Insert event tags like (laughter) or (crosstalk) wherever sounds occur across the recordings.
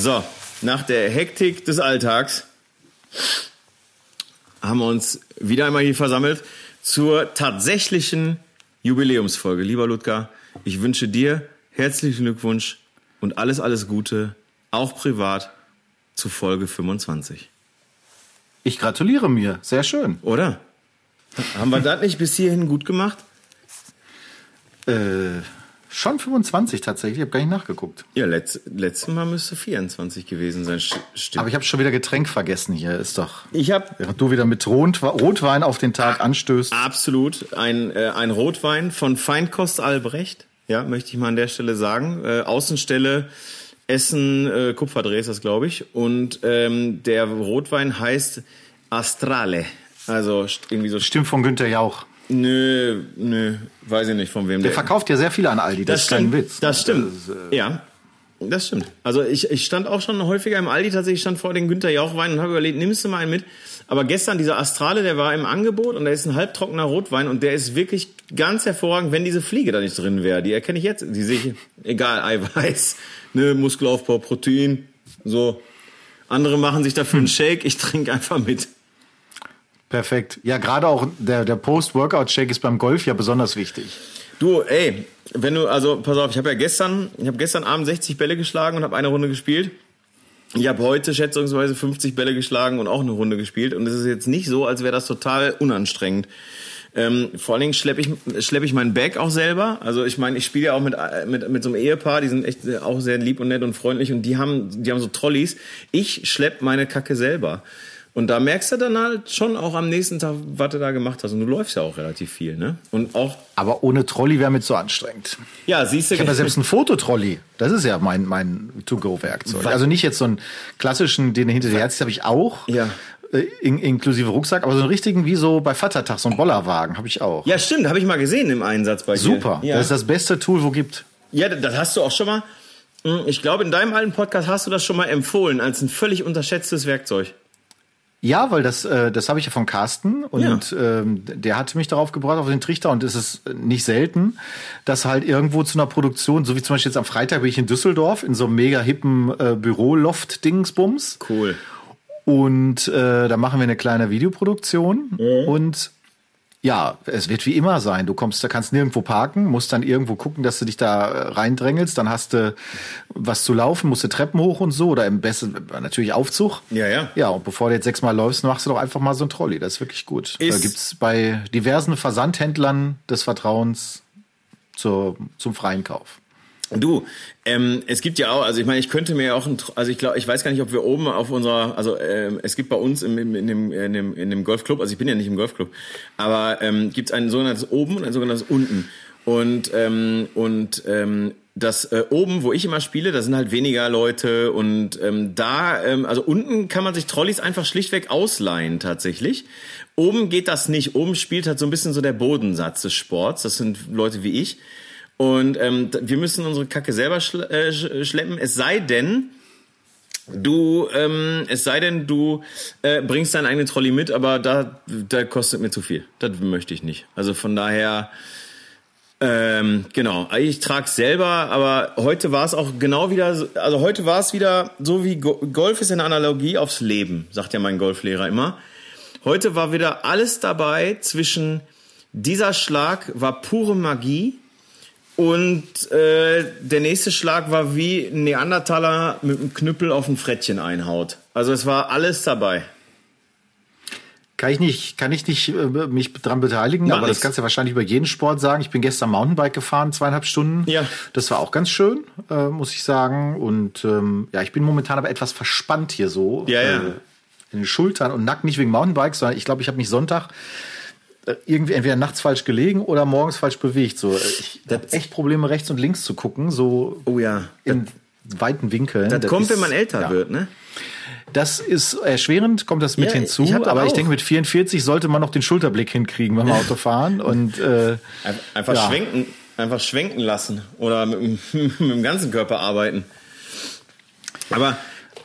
So, nach der Hektik des Alltags haben wir uns wieder einmal hier versammelt zur tatsächlichen Jubiläumsfolge. Lieber Ludger, ich wünsche dir herzlichen Glückwunsch und alles, alles Gute, auch privat, zu Folge 25. Ich gratuliere mir. Sehr schön. Oder? Haben wir das nicht bis hierhin gut gemacht? Äh, schon 25 tatsächlich. Ich habe gar nicht nachgeguckt. Ja, letzt, letztes Mal müsste 24 gewesen sein. Stimmt. Aber ich habe schon wieder Getränk vergessen hier. Ist doch. Ich habe Während du wieder mit Rot, Rotwein auf den Tag anstößt. absolut ein, äh, ein Rotwein von Feinkost Albrecht. Ja, möchte ich mal an der Stelle sagen. Äh, Außenstelle Essen äh, Kupferdreh ist das, glaube ich. Und ähm, der Rotwein heißt Astrale. Also irgendwie so. Stimmt von Günther Jauch. Nö, nö, weiß ich nicht von wem Der verkauft ja sehr viele an Aldi. Das, Das ist kein. Witz. Das stimmt. ist, äh, ja. Das stimmt. Also ich, ich stand auch schon häufiger im Aldi, tatsächlich stand vor den Günther Jauchwein und habe überlegt, nimmst du mal einen mit? Aber gestern dieser Astrale, der war im Angebot und der ist ein halbtrockener Rotwein und der ist wirklich ganz hervorragend, wenn diese Fliege da nicht drin wäre. Die erkenne ich jetzt. Die sehe ich, egal, Eiweiß, ne, Muskelaufbau, Protein, so. Andere machen sich dafür einen Shake, ich trinke einfach mit. Perfekt. Ja, gerade auch der, der Post-Workout-Shake ist beim Golf ja besonders wichtig. Du, ey, wenn du, also pass auf, ich habe ja gestern, ich habe gestern Abend 60 Bälle geschlagen und habe eine Runde gespielt. Ich habe heute schätzungsweise 50 Bälle geschlagen und auch eine Runde gespielt. Und es ist jetzt nicht so, als wäre das total unanstrengend. Ähm, vor allen Dingen schleppe ich, schlepp ich mein Bag auch selber. Also ich meine, ich spiele ja auch mit, mit, mit so einem Ehepaar, die sind echt auch sehr lieb und nett und freundlich und die haben, die haben so Trolleys. Ich schlepp meine Kacke selber. Und da merkst du dann halt schon auch am nächsten Tag, was du da gemacht hast. Und du läufst ja auch relativ viel, ne? Und auch, Aber ohne Trolley wäre mir zu anstrengend. ja, siehst du. Ich habe ja (laughs) selbst einen Fototrolley. Das ist ja mein, mein To-Go-Werkzeug. Also nicht jetzt so einen klassischen, den du hinter dir herziehst, habe ich auch. Ja. Äh, In, inklusive Rucksack, aber so einen richtigen, wie so bei Vatertag, so einen Bollerwagen habe ich auch. Ja, stimmt, habe ich mal gesehen im Einsatz bei dir. Super. Ja. Das ist das beste Tool, wo gibt. ja, das hast du auch schon mal. Hm, Ich glaube, in deinem alten Podcast hast du das schon mal empfohlen als ein völlig unterschätztes Werkzeug. Ja, weil das, äh, das habe ich ja von Carsten und ähm, der hat mich darauf gebracht, auf den Trichter und es ist nicht selten, dass halt irgendwo zu einer Produktion, so wie zum Beispiel jetzt am Freitag bin ich in Düsseldorf in so einem mega hippen äh, Büro-Loft-Dingsbums. Cool. und äh, da machen wir eine kleine Videoproduktion und ja, es wird wie immer sein. Du kommst, da kannst nirgendwo parken, musst dann irgendwo gucken, dass du dich da äh, reindrängelst. Dann hast du was zu laufen, musst du Treppen hoch und so oder im besten natürlich Aufzug. Ja, ja. Ja, und bevor du jetzt sechsmal läufst, machst du doch einfach mal so ein Trolley. Das ist wirklich gut. Ist- da gibt's bei diversen Versandhändlern des Vertrauens zur, zum freien Kauf. Du, ähm, es gibt ja auch, also ich meine, ich könnte mir ja auch, ein, also ich glaube, ich weiß gar nicht, ob wir oben auf unserer, also ähm, es gibt bei uns im, im, in, dem, in, dem, in dem Golfclub, also ich bin ja nicht im Golfclub, aber ähm, gibt es ein sogenanntes oben und ein sogenanntes unten. Und, ähm, und ähm, das äh, oben, wo ich immer spiele, da sind halt weniger Leute und ähm, da, ähm, also unten kann man sich Trolleys einfach schlichtweg ausleihen tatsächlich. Oben geht das nicht. Oben spielt halt so ein bisschen so der Bodensatz des Sports. Das sind Leute wie ich. Und ähm, wir müssen unsere Kacke selber schle äh, sch- schleppen. Es sei denn, du, ähm, es sei denn, du äh, bringst deinen eigenen Trolley mit, aber da, da kostet mir zu viel. Das möchte ich nicht. Also von daher, ähm, genau. Ich trag's selber, aber heute war es auch genau wieder, so- also heute war es wieder so wie Go Golf ist eine Analogie aufs Leben, sagt ja mein Golflehrer immer. Heute war wieder alles dabei zwischen dieser Schlag war pure Magie und äh, der nächste Schlag war wie ein Neandertaler mit einem Knüppel auf ein Frettchen einhaut. Also es war alles dabei. Kann ich nicht, kann ich nicht äh, mich dran beteiligen, Mach aber das ich's. kannst du ja wahrscheinlich über jeden Sport sagen. Ich bin gestern Mountainbike gefahren, zweieinhalb Stunden. Ja. Das war auch ganz schön, äh, muss ich sagen. Und ähm, ja, ich bin momentan aber etwas verspannt hier so. Ja, ja. Äh, in den Schultern und Nacken, nicht wegen Mountainbikes, sondern ich glaube, ich habe mich Sonntag irgendwie entweder nachts falsch gelegen oder morgens falsch bewegt. So, äh, ich habe echt Probleme, rechts und links zu gucken, so Oh ja. in weiten Winkeln. Das, kommt, ist- wenn man älter ja. wird, ne? Das ist erschwerend, kommt das mit Ja, hinzu. ich das Aber ich auch. denke, mit 44 sollte man noch den Schulterblick hinkriegen beim Autofahren. Und äh, Ein- Einfach Ja. schwenken, einfach schwenken lassen oder mit, (laughs) mit dem ganzen Körper arbeiten. Aber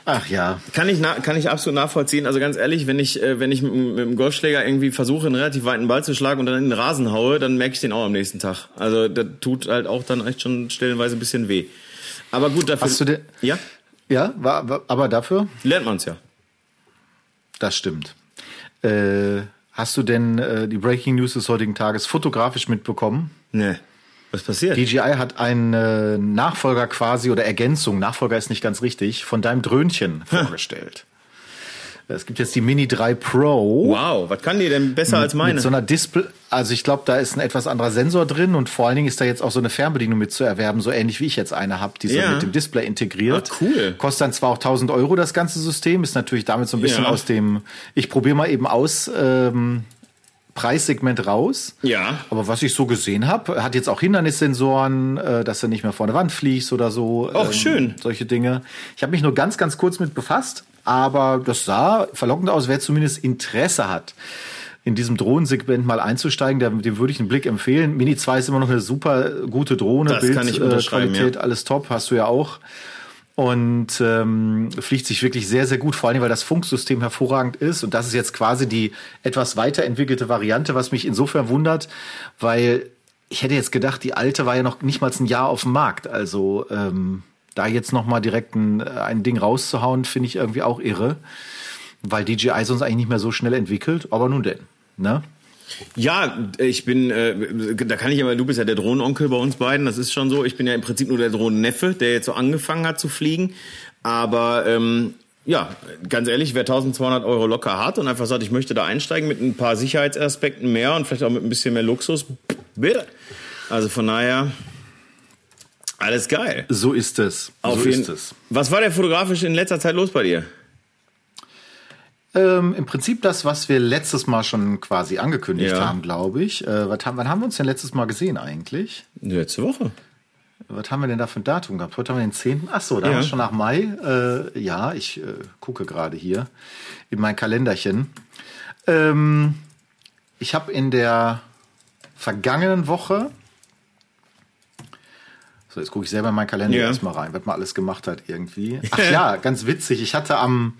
ach ja, Kann ich, kann ich absolut nachvollziehen. Also ganz ehrlich, wenn ich, äh, wenn ich mit, dem- mit dem Golfschläger irgendwie versuche, einen relativ weiten Ball zu schlagen und dann in den Rasen haue, dann merke ich den auch am nächsten Tag. Also das tut halt auch dann echt schon stellenweise ein bisschen weh. Aber gut, dafür. Hast du denn- Ja? Ja, war, war, aber dafür? Lernt man es ja. Das stimmt. Äh, hast du denn äh, die Breaking News des heutigen Tages fotografisch mitbekommen? Nee. Was passiert? DJI hat einen äh, Nachfolger quasi oder Ergänzung, Nachfolger ist nicht ganz richtig, von deinem Dröhnchen vorgestellt. Es gibt jetzt die Mini 3 Pro. Wow, was kann die denn besser als meine? Mit so einer Display, also ich glaube, da ist ein etwas anderer Sensor drin und vor allen Dingen ist da jetzt auch so eine Fernbedienung mit zu erwerben, so ähnlich wie ich jetzt eine habe, die so Ja. mit dem Display integriert. Ah, cool. Kostet dann zwar auch 1000 Euro das ganze System, ist natürlich damit so ein bisschen Ja. aus dem, ich probiere mal eben aus, ähm, Preissegment raus. Ja. Aber was ich so gesehen habe, hat jetzt auch Hindernissensoren, äh, dass du nicht mehr vor der Wand fliegst oder so. ähm, Och, schön. Solche Dinge. Ich habe mich nur ganz, ganz kurz mit befasst, aber das sah verlockend aus, wer zumindest Interesse hat, in diesem Drohnensegment mal einzusteigen, dem, würde ich einen Blick empfehlen. Mini 2 ist immer noch eine super gute Drohne, Das kann ich unterschreiben, Qualität, ja. alles top, hast du ja auch. Und ähm, fliegt sich wirklich sehr, sehr gut, vor allem, weil das Funksystem hervorragend ist. Und das ist jetzt quasi die etwas weiterentwickelte Variante, was mich insofern wundert, weil ich hätte jetzt gedacht, die alte war ja noch nicht mal ein Jahr auf dem Markt. Also ähm, da jetzt noch mal direkt ein, ein Ding rauszuhauen, finde ich irgendwie auch irre. Weil DJI sonst eigentlich nicht mehr so schnell entwickelt. Aber nun denn. Ne? Ja, ich bin, äh, da kann ich aber, du bist ja der Drohnenonkel bei uns beiden, das ist schon so. Ich bin ja im Prinzip nur der Drohnenneffe, der jetzt so angefangen hat zu fliegen. Aber ähm, ja, ganz ehrlich, wer 1200 Euro locker hat und einfach sagt, ich möchte da einsteigen mit ein paar Sicherheitsaspekten mehr und vielleicht auch mit ein bisschen mehr Luxus, bitte. Also von daher, alles geil. So ist es. Auf so jeden- ist es. Was war der fotografisch in letzter Zeit los bei dir? Ähm, Im Prinzip das, was wir letztes Mal schon quasi angekündigt Ja. haben, glaube ich. Äh, was haben, wann haben wir uns denn letztes Mal gesehen eigentlich? Letzte Woche. Was haben wir denn da für ein Datum gehabt? Heute haben wir den 10. Ach so, da Ja. haben wir schon nach Mai. Äh, ja, ich äh, gucke gerade hier in mein Kalenderchen. Ähm, ich habe in der vergangenen Woche so, jetzt gucke ich selber in meinen Kalender Ja. erstmal rein, was man alles gemacht hat irgendwie. (laughs) Ach ja, ganz witzig. Ich hatte am,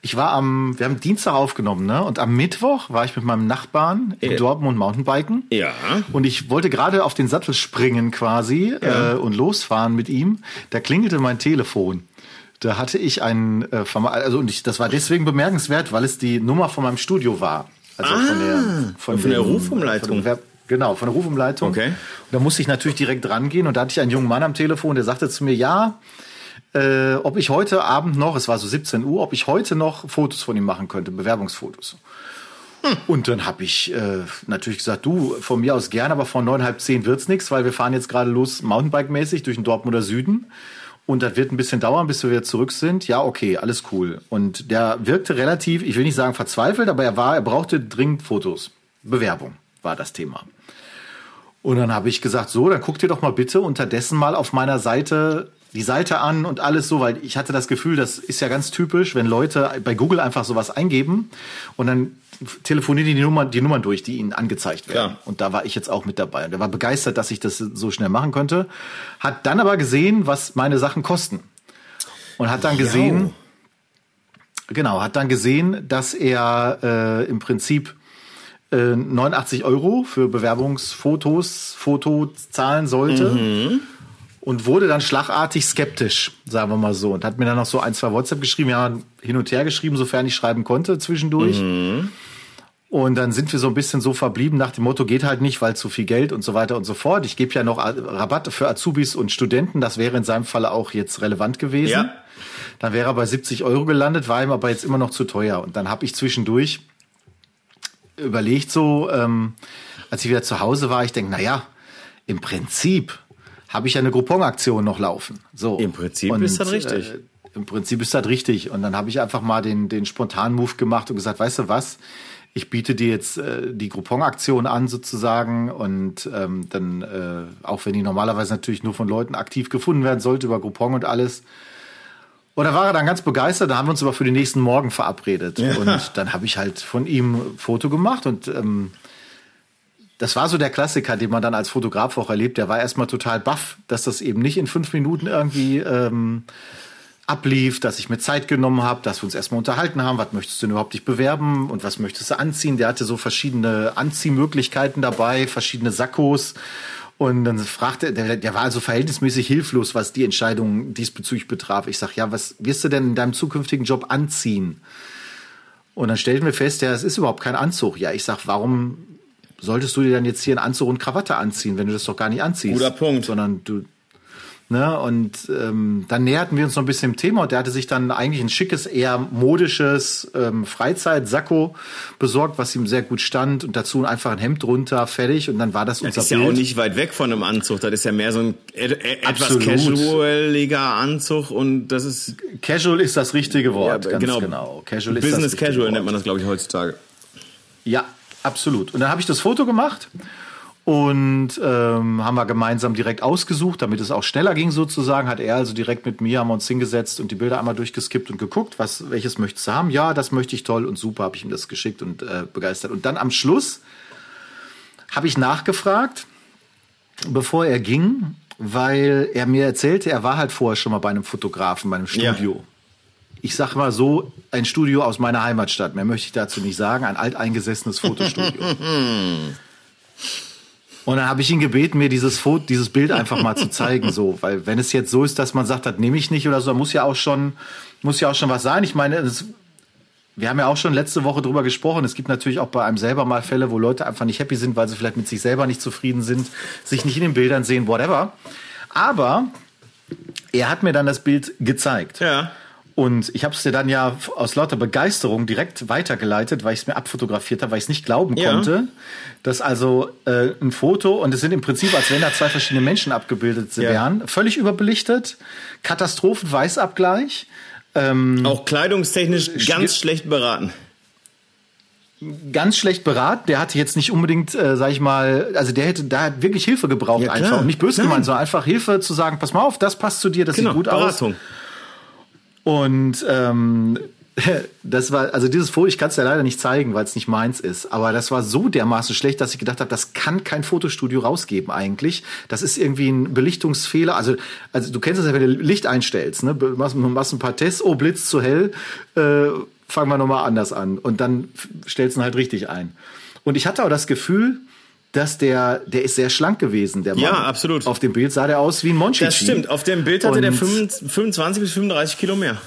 ich war am, wir haben Dienstag aufgenommen, ne? Und am Mittwoch war ich mit meinem Nachbarn in Ja. Dortmund Mountainbiken. Ja. Und ich wollte gerade auf den Sattel springen quasi äh, und losfahren mit ihm. Da klingelte mein Telefon. Da hatte ich einen, äh, also und ich, das war deswegen bemerkenswert, weil es die Nummer von meinem Studio war. Also von der, Ah, von der Rufumleitung. von Genau, von der Rufumleitung. Okay. Und da musste ich natürlich direkt rangehen und da hatte ich einen jungen Mann am Telefon, der sagte zu mir, ja, äh, ob ich heute Abend noch, es war so 17 Uhr, ob ich heute noch Fotos von ihm machen könnte, Bewerbungsfotos. Und dann habe ich äh, natürlich gesagt, du, von mir aus gern, aber von neun, halb zehn wird's nix, weil wir fahren jetzt gerade los Mountainbike-mäßig durch den Dortmunder Süden. Und das wird ein bisschen dauern, bis wir wieder zurück sind. Ja, okay, alles cool. Und der wirkte relativ, ich will nicht sagen verzweifelt, aber er war, er brauchte dringend Fotos. Bewerbung war das Thema. Und dann habe ich gesagt, so, dann guck dir doch mal bitte unterdessen mal auf meiner Seite die Seite an und alles so, weil ich hatte das Gefühl, das ist ja ganz typisch, wenn Leute bei Google einfach sowas eingeben und dann telefonieren die die Nummern, die Nummern durch, die ihnen angezeigt werden. Klar. Und da war ich jetzt auch mit dabei. Und er war begeistert, dass ich das so schnell machen konnte. Hat dann aber gesehen, was meine Sachen kosten. Und hat dann gesehen, genau, hat dann gesehen, dass er äh, im Prinzip äh, 89 Euro für Bewerbungsfotos, Foto zahlen sollte. Und wurde dann schlagartig skeptisch, sagen wir mal so. Und hat mir dann noch so ein, zwei WhatsApp geschrieben, ja, hin und her geschrieben, sofern ich schreiben konnte zwischendurch. Und dann sind wir so ein bisschen so verblieben nach dem Motto, geht halt nicht, weil zu viel Geld und so weiter und so fort. Ich gebe ja noch Rabatt für Azubis und Studenten. Das wäre in seinem Falle auch jetzt relevant gewesen. Ja. Dann wäre er bei 70 Euro gelandet, war ihm aber jetzt immer noch zu teuer. Und dann habe ich zwischendurch überlegt so, ähm, als ich wieder zu Hause war, ich denke, na ja, im Prinzip habe ich ja eine Groupon-Aktion noch laufen. So. Im Prinzip ist das richtig. Äh, Im Prinzip ist das richtig. Und dann habe ich einfach mal den, den spontanen Move gemacht und gesagt, weißt du was? Ich biete dir jetzt äh, die Groupon-Aktion an sozusagen und ähm, dann, äh, auch wenn die normalerweise natürlich nur von Leuten aktiv gefunden werden sollte über Groupon und alles. Und da war er dann ganz begeistert, da haben wir uns aber für den nächsten Morgen verabredet. Und (laughs) dann habe ich halt von ihm ein Foto gemacht und ähm, das war so der Klassiker, den man dann als Fotograf auch erlebt. Der war erstmal total baff, dass das eben nicht in fünf Minuten irgendwie ähm, ablief, dass ich mir Zeit genommen habe, dass wir uns erstmal unterhalten haben, was möchtest du denn überhaupt dich bewerben und was möchtest du anziehen. Der hatte so verschiedene Anziehmöglichkeiten dabei, verschiedene Sakkos Und dann fragte, der, der war also verhältnismäßig hilflos, was die Entscheidung diesbezüglich betraf. Ich sag, ja, was wirst du denn in deinem zukünftigen Job anziehen? Und dann stellten wir fest, ja, es ist überhaupt kein Anzug. Ja, ich sag, warum solltest du dir dann jetzt hier einen Anzug und Krawatte anziehen, wenn du das doch gar nicht anziehst? Guter Punkt. Sondern du, Ne? Und ähm, dann näherten wir uns noch ein bisschen dem Thema und der hatte sich dann eigentlich ein schickes, eher modisches ähm, Freizeit-Sakko besorgt, was ihm sehr gut stand und dazu einfach ein Hemd drunter, fertig und dann war das, das unser ist Bild. ja auch nicht weit weg von einem Anzug. Das ist ja mehr so ein e e etwas casualiger Anzug und das ist Casual ist das richtige Wort, ja, ganz genau. genau. Casual Business Casual nennt man das, glaube ich, heutzutage. Ja, absolut. Und dann habe ich das Foto gemacht und ähm, haben wir gemeinsam direkt ausgesucht, damit es auch schneller ging sozusagen. Hat er also direkt mit mir, haben wir uns hingesetzt und die Bilder einmal durchgeskippt und geguckt, was, welches möchtest du haben? Ja, das möchte ich toll und super, habe ich ihm das geschickt und äh, begeistert. Und dann am Schluss habe ich nachgefragt, bevor er ging, weil er mir erzählte, er war halt vorher schon mal bei einem Fotografen, bei einem Studio. Ja. Ich sag mal so, ein Studio aus meiner Heimatstadt. Mehr möchte ich dazu nicht sagen. Ein alteingesessenes Fotostudio. (laughs) Und dann habe ich ihn gebeten, mir dieses Foto, dieses Bild einfach mal zu (laughs) zeigen, so, weil wenn es jetzt so ist, dass man sagt, das nehme ich nicht oder so, muss ja auch schon, muss ja auch schon was sein. Ich meine, das, wir haben ja auch schon letzte Woche drüber gesprochen. Es gibt natürlich auch bei einem selber mal Fälle, wo Leute einfach nicht happy sind, weil sie vielleicht mit sich selber nicht zufrieden sind, sich nicht in den Bildern sehen, whatever. Aber er hat mir dann das Bild gezeigt. Ja. Und ich habe es dir dann ja aus lauter Begeisterung direkt weitergeleitet, weil ich es mir abfotografiert habe, weil ich es nicht glauben ja. konnte, dass also äh, ein Foto, und es sind im Prinzip, als wenn da zwei verschiedene Menschen abgebildet ja. wären, völlig überbelichtet, Katastrophenweißabgleich. Ähm, Auch kleidungstechnisch ganz schlecht beraten ganz schlecht beraten. Der hatte jetzt nicht unbedingt, äh, sag ich mal, also der hätte da hat wirklich Hilfe gebraucht ja, einfach und nicht böse gemeint, sondern einfach Hilfe zu sagen, pass mal auf, das passt zu dir, das genau, sieht gut Beratung. aus. Und ähm, (laughs) das war, also dieses Foto, ich kann es ja leider nicht zeigen, weil es nicht meins ist, aber das war so dermaßen schlecht, dass ich gedacht habe, das kann kein Fotostudio rausgeben eigentlich. Das ist irgendwie ein Belichtungsfehler. Also, also du kennst das ja, wenn du Licht einstellst, ne? Machst, machst ein paar Tests, oh, Blitz zu hell, äh, fangen wir nochmal anders an. Und dann stellst du ihn halt richtig ein. Und ich hatte auch das Gefühl, dass der, der ist sehr schlank gewesen, der Mann. Ja, absolut. Auf dem Bild sah der aus wie ein Monchichi. Das stimmt. Auf dem Bild hatte und der 25 bis 35 Kilo mehr.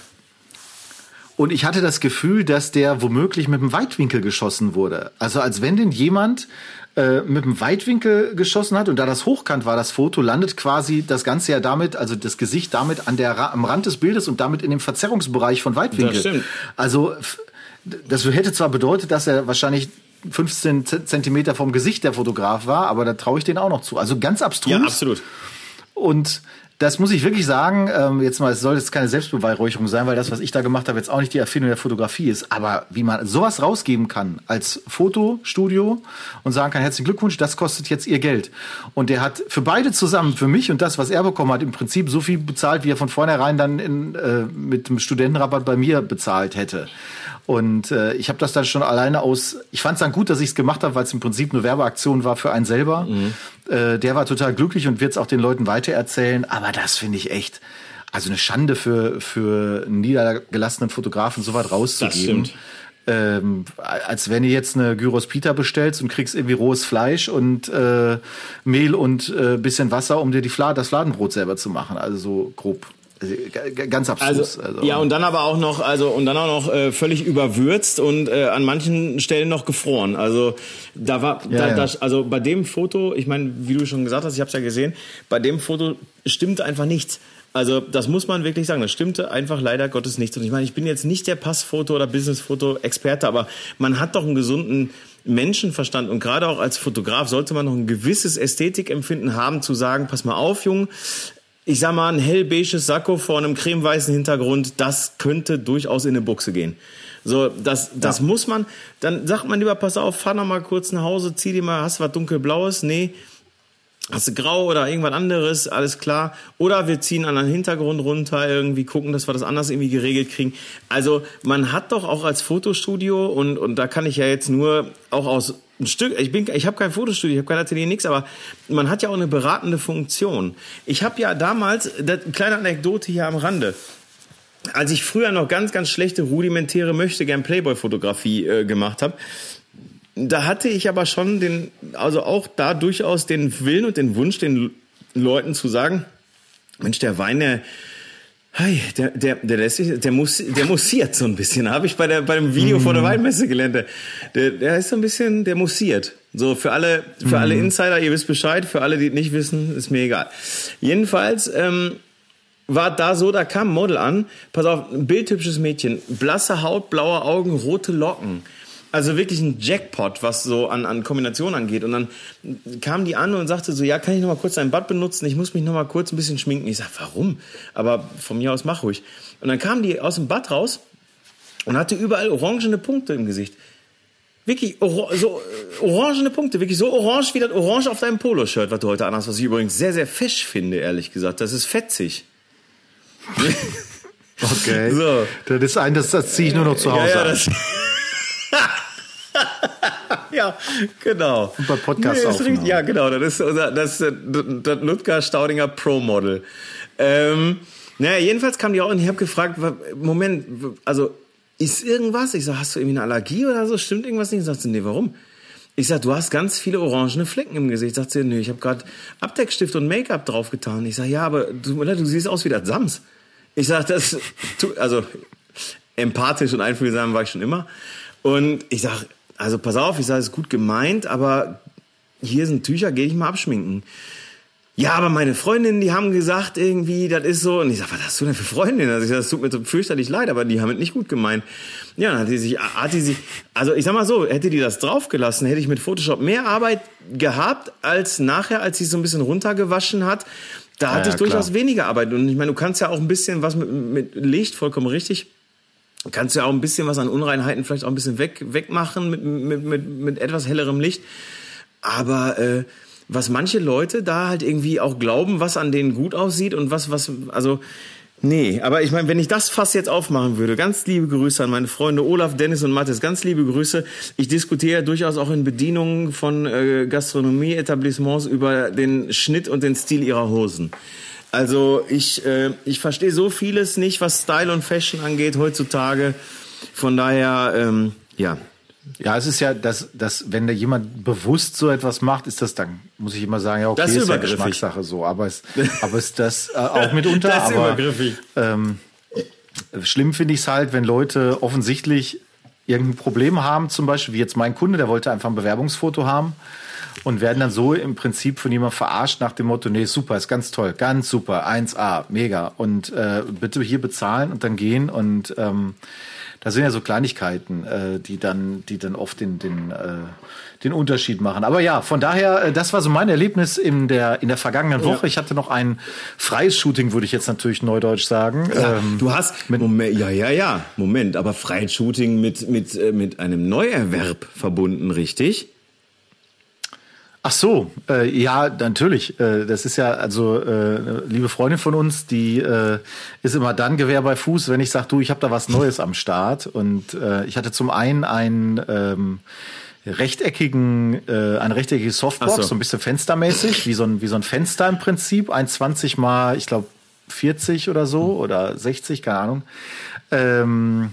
Und ich hatte das Gefühl, dass der womöglich mit einem Weitwinkel geschossen wurde. Also als wenn denn jemand äh, mit einem Weitwinkel geschossen hat und da das hochkant war, das Foto, landet quasi das Ganze ja damit, also das Gesicht damit an der, am Rand des Bildes und damit in dem Verzerrungsbereich von Weitwinkel. Das stimmt. Also das hätte zwar bedeutet, dass er wahrscheinlich 15 Zentimeter vom Gesicht der Fotograf war, aber da traue ich den auch noch zu. Also ganz abstrus. Ja, absolut. Und das muss ich wirklich sagen, ähm, jetzt mal, es soll jetzt keine Selbstbeweihräucherung sein, weil das, was ich da gemacht habe, jetzt auch nicht die Erfindung der Fotografie ist. Aber wie man sowas rausgeben kann als Fotostudio und sagen kann, herzlichen Glückwunsch, das kostet jetzt ihr Geld. Und der hat für beide zusammen, für mich und das, was er bekommen hat, im Prinzip so viel bezahlt, wie er von vornherein dann in, äh, mit dem Studentenrabatt bei mir bezahlt hätte. Und äh, ich habe das dann schon alleine aus. Ich fand es dann gut, dass ich es gemacht habe, weil es im Prinzip eine Werbeaktion war für einen selber. Mhm. Äh, der war total glücklich und wird es auch den Leuten weitererzählen. Aber das finde ich echt, also eine Schande für für einen niedergelassenen Fotografen, so weit rauszugeben. Das stimmt. Ähm, als wenn du jetzt eine Gyros Pita bestellst und kriegst irgendwie rohes Fleisch und äh, Mehl und äh, bisschen Wasser, um dir die Fla das Fladenbrot selber zu machen. Also so grob ganz absurd. Also, also, Ja, und dann aber auch noch, also und dann auch noch äh, völlig überwürzt und äh, an manchen Stellen noch gefroren. Also da war, ja, da, ja. Da, also bei dem Foto, ich meine, wie du schon gesagt hast, ich habe es ja gesehen, bei dem Foto stimmt einfach nichts. Also das muss man wirklich sagen, das stimmte einfach leider Gottes nichts. Und ich meine, ich bin jetzt nicht der Passfoto- oder Businessfoto-Experte, aber man hat doch einen gesunden Menschenverstand und gerade auch als Fotograf sollte man noch ein gewisses Ästhetikempfinden haben, zu sagen, pass mal auf, Junge, ich sag mal, ein hellbeiges Sakko vor einem cremeweißen Hintergrund, das könnte durchaus in eine Buchse gehen. So, das, das ja. muss man, dann sagt man lieber, pass auf, fahr noch mal kurz nach Hause, zieh dir mal, hast du was dunkelblaues? Nee. Hast du grau oder irgendwas anderes? Alles klar. Oder wir ziehen an den Hintergrund runter, irgendwie gucken, dass wir das anders irgendwie geregelt kriegen. Also, man hat doch auch als Fotostudio und, und da kann ich ja jetzt nur auch aus ein Stück, ich bin, ich habe kein Fotostudio, ich habe kein Atelier, nichts, aber man hat ja auch eine beratende Funktion. Ich habe ja damals, das, kleine Anekdote hier am Rande, als ich früher noch ganz, ganz schlechte rudimentäre möchte gern Playboy-Fotografie äh, gemacht habe, da hatte ich aber schon den, also auch da durchaus den Willen und den Wunsch, den Leuten zu sagen, Mensch, der Wein, der, Hey, der, der, der lässt sich, der muss, der mussiert so ein bisschen. Habe ich bei der, bei dem Video mm. vor der mhm. Weinmesse gelernt. Der, der ist so ein bisschen, der mussiert. So für alle, für mm. alle Insider, ihr wisst Bescheid. Für alle, die nicht wissen, ist mir egal. Jedenfalls ähm, war da so, da kam ein Model an. Pass auf, ein bildhübsches Mädchen, blasse Haut, blaue Augen, rote Locken. Also wirklich ein Jackpot, was so an, an Kombination angeht. Und dann kam die an und sagte so, ja, kann ich noch mal kurz dein Bad benutzen? Ich muss mich noch mal kurz ein bisschen schminken. Ich sag, warum? Aber von mir aus mach ruhig. Und dann kam die aus dem Bad raus und hatte überall orangene Punkte im Gesicht. Wirklich or so äh, orangene Punkte, wirklich so orange wie das Orange auf deinem Poloshirt, was du heute anhast, was ich übrigens sehr, sehr fesch finde, ehrlich gesagt. Das ist fetzig. (laughs) Okay. So. Das ist ein, das, das ziehe ich nur noch zu Hause ja, ja, das ja, genau. Und bei Podcast nee, richtig, Ja, genau. Das ist unser, das, das, das Ludger Staudinger Pro Model. Ähm, naja, jedenfalls kam die auch und ich habe gefragt, Moment, also ist irgendwas? Ich sag, hast du irgendwie eine Allergie oder so? Stimmt irgendwas nicht? Ich sagte, nee, warum? Ich sag, du hast ganz viele orangene Flecken im Gesicht. Sagt sie, nee, ich habe gerade Abdeckstift und Make-up draufgetan. Ich sag, ja, aber du, du siehst aus wie das Sams. Ich sag, das, also empathisch und einfühlsam war ich schon immer. Und ich sag, also pass auf, ich sage, es ist gut gemeint, aber hier sind Tücher, geh ich mal abschminken. Ja, aber meine Freundinnen, die haben gesagt irgendwie, das ist so. Und ich sag, was hast du denn für Freundinnen? Also ich sag, das tut mir so fürchterlich leid, aber die haben es nicht gut gemeint. Ja, dann hat die sich, hat die sich, also ich sag mal so, hätte die das draufgelassen, hätte ich mit Photoshop mehr Arbeit gehabt als nachher, als sie so ein bisschen runtergewaschen hat. Da hatte ja, ich durchaus klar. weniger Arbeit. Und ich meine, du kannst ja auch ein bisschen was mit, mit Licht, vollkommen richtig kannst du ja auch ein bisschen was an Unreinheiten vielleicht auch ein bisschen weg, wegmachen mit, mit, mit, mit etwas hellerem Licht. Aber äh, was manche Leute da halt irgendwie auch glauben, was an denen gut aussieht und was, was, also Nee, aber ich meine, wenn ich das Fass jetzt aufmachen würde, ganz liebe Grüße an meine Freunde Olaf, Dennis und Mathis, ganz liebe Grüße. Ich diskutiere durchaus auch in Bedienungen von äh, Gastronomie-Etablissements über den Schnitt und den Stil ihrer Hosen. Also ich, äh, ich verstehe so vieles nicht, was Style und Fashion angeht heutzutage. Von daher, ähm, ja. Ja, es ist ja, dass, dass wenn da jemand bewusst so etwas macht, ist das dann, muss ich immer sagen, ja, okay, das ist, ist ja Geschmackssache so. Aber es, aber ist das äh, auch mitunter. (laughs) das ist aber, übergriffig. Ähm, schlimm finde ich es halt, wenn Leute offensichtlich irgendein Problem haben, zum Beispiel, wie jetzt mein Kunde, der wollte einfach ein Bewerbungsfoto haben und werden dann so im Prinzip von jemandem verarscht nach dem Motto, nee, super, ist ganz toll, ganz super, 1A, mega und äh, bitte hier bezahlen und dann gehen und ähm, das sind ja so Kleinigkeiten, äh, die dann, die dann oft den, den, äh, den Unterschied machen. Aber ja, von daher, äh, das war so mein Erlebnis in der, in der vergangenen Woche. Ja. Ich hatte noch ein freies Shooting, würde ich jetzt natürlich neudeutsch sagen. Ja, ähm, du hast, Moment, ja, ja, ja, Moment, aber freies Shooting mit, mit, äh, mit einem Neuerwerb verbunden, richtig? Ach so, äh, ja, natürlich. Äh, das ist ja, also, äh, liebe Freundin von uns, die äh, ist immer dann Gewehr bei Fuß, wenn ich sage, du, ich habe da was (laughs) Neues am Start. Und äh, ich hatte zum einen einen ähm, rechteckigen, äh, eine rechteckigen Softbox, so. so. ein bisschen fenstermäßig, wie so ein, wie so ein Fenster im Prinzip, 1,20 mal, ich glaube, 40 oder so oder 60, keine Ahnung. Ähm,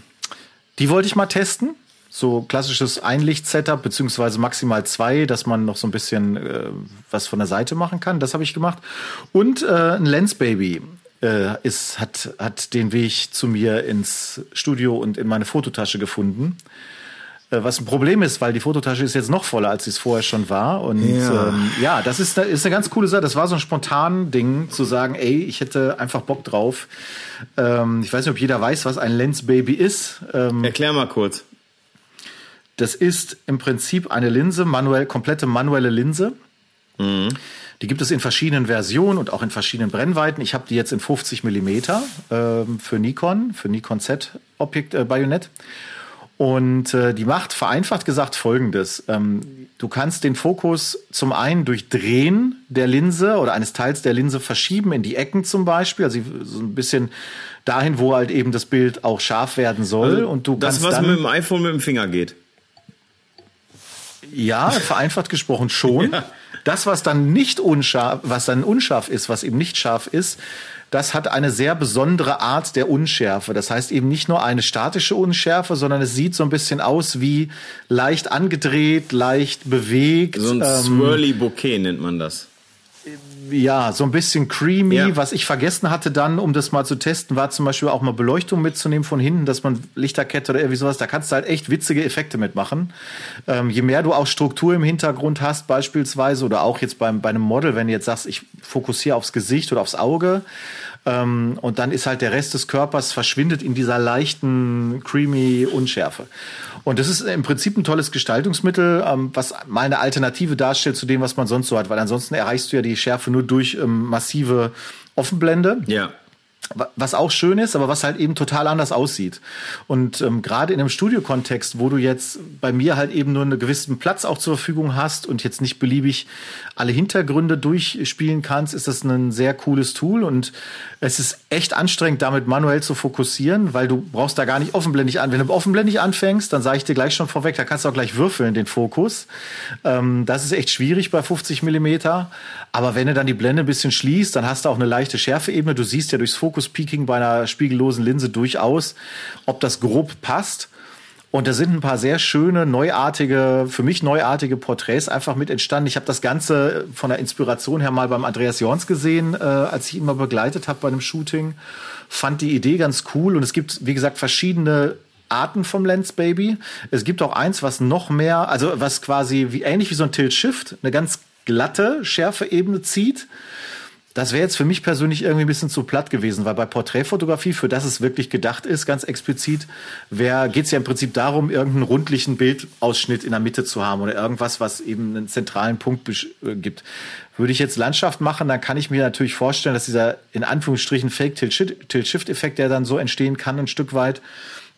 die wollte ich mal testen so klassisches Einlicht-Setup, beziehungsweise maximal zwei, dass man noch so ein bisschen äh, was von der Seite machen kann. Das habe ich gemacht. Und äh, ein Lensbaby äh, ist, hat, hat den Weg zu mir ins Studio und in meine Fototasche gefunden. Äh, was ein Problem ist, weil die Fototasche ist jetzt noch voller, als sie es vorher schon war. Und ja, ähm, ja das ist, ist eine ganz coole Sache. Das war so ein spontan Ding, zu sagen, ey, ich hätte einfach Bock drauf. Ähm, ich weiß nicht, ob jeder weiß, was ein Lensbaby ist. Ähm, Erklär mal kurz. Das ist im Prinzip eine Linse, manuell, komplette manuelle Linse. Mhm. Die gibt es in verschiedenen Versionen und auch in verschiedenen Brennweiten. Ich habe die jetzt in 50 Millimeter äh, für Nikon, für Nikon Z Objekt äh, Bajonett. Und äh, die macht vereinfacht gesagt Folgendes. Ähm, du kannst den Fokus zum einen durch Drehen der Linse oder eines Teils der Linse verschieben in die Ecken zum Beispiel, also so ein bisschen dahin, wo halt eben das Bild auch scharf werden soll. Also und du das, was mit dem iPhone mit dem Finger geht. Ja, vereinfacht gesprochen schon. (laughs) Ja. Das, was dann nicht unscharf, was dann unscharf ist, was eben nicht scharf ist, das hat eine sehr besondere Art der Unschärfe. Das heißt eben nicht nur eine statische Unschärfe, sondern es sieht so ein bisschen aus wie leicht angedreht, leicht bewegt. So ein ähm, Swirly Bouquet nennt man das ja, so ein bisschen creamy. Ja. Was ich vergessen hatte dann, um das mal zu testen, war zum Beispiel auch mal Beleuchtung mitzunehmen von hinten, dass man Lichterkette oder irgendwie sowas, da kannst du halt echt witzige Effekte mitmachen. Ähm, je mehr du auch Struktur im Hintergrund hast, beispielsweise, oder auch jetzt beim, bei einem Model, wenn du jetzt sagst, ich fokussiere aufs Gesicht oder aufs Auge, ähm, und dann ist halt der Rest des Körpers verschwindet in dieser leichten, creamy Unschärfe. Und das ist im Prinzip ein tolles Gestaltungsmittel, ähm, was mal eine Alternative darstellt zu dem, was man sonst so hat, weil ansonsten erreichst du ja die Schärfe nur durch ähm, massive Offenblende. Ja was auch schön ist, aber was halt eben total anders aussieht. Und ähm, gerade in einem Studiokontext, wo du jetzt bei mir halt eben nur einen gewissen Platz auch zur Verfügung hast und jetzt nicht beliebig alle Hintergründe durchspielen kannst, ist das ein sehr cooles Tool und es ist echt anstrengend, damit manuell zu fokussieren, weil du brauchst da gar nicht offenblendig an. Wenn du offenblendig anfängst, dann sage ich dir gleich schon vorweg, da kannst du auch gleich würfeln, den Fokus. Ähm, das ist echt schwierig bei 50 Millimeter. Aber wenn du dann die Blende ein bisschen schließt, dann hast du auch eine leichte Schärfeebene. Du siehst ja durchs Fokus-Peaking bei einer spiegellosen Linse durchaus, ob das grob passt. Und da sind ein paar sehr schöne, neuartige, für mich neuartige Porträts einfach mit entstanden. Ich habe das Ganze von der Inspiration her mal beim Andreas Jorns gesehen, äh, als ich ihn mal begleitet habe bei einem Shooting. Fand die Idee ganz cool und es gibt, wie gesagt, verschiedene Arten vom Lens Baby. Es gibt auch eins, was noch mehr, also was quasi wie ähnlich wie so ein Tilt Shift, eine ganz glatte Schärfeebene zieht das wäre jetzt für mich persönlich irgendwie ein bisschen zu platt gewesen, weil bei Porträtfotografie, für das es wirklich gedacht ist, ganz explizit, geht es ja im Prinzip darum, irgendeinen rundlichen Bildausschnitt in der Mitte zu haben oder irgendwas, was eben einen zentralen Punkt äh, gibt. Würde ich jetzt Landschaft machen, dann kann ich mir natürlich vorstellen, dass dieser in Anführungsstrichen Fake-Tilt-Shift-Effekt, der dann so entstehen kann, ein Stück weit,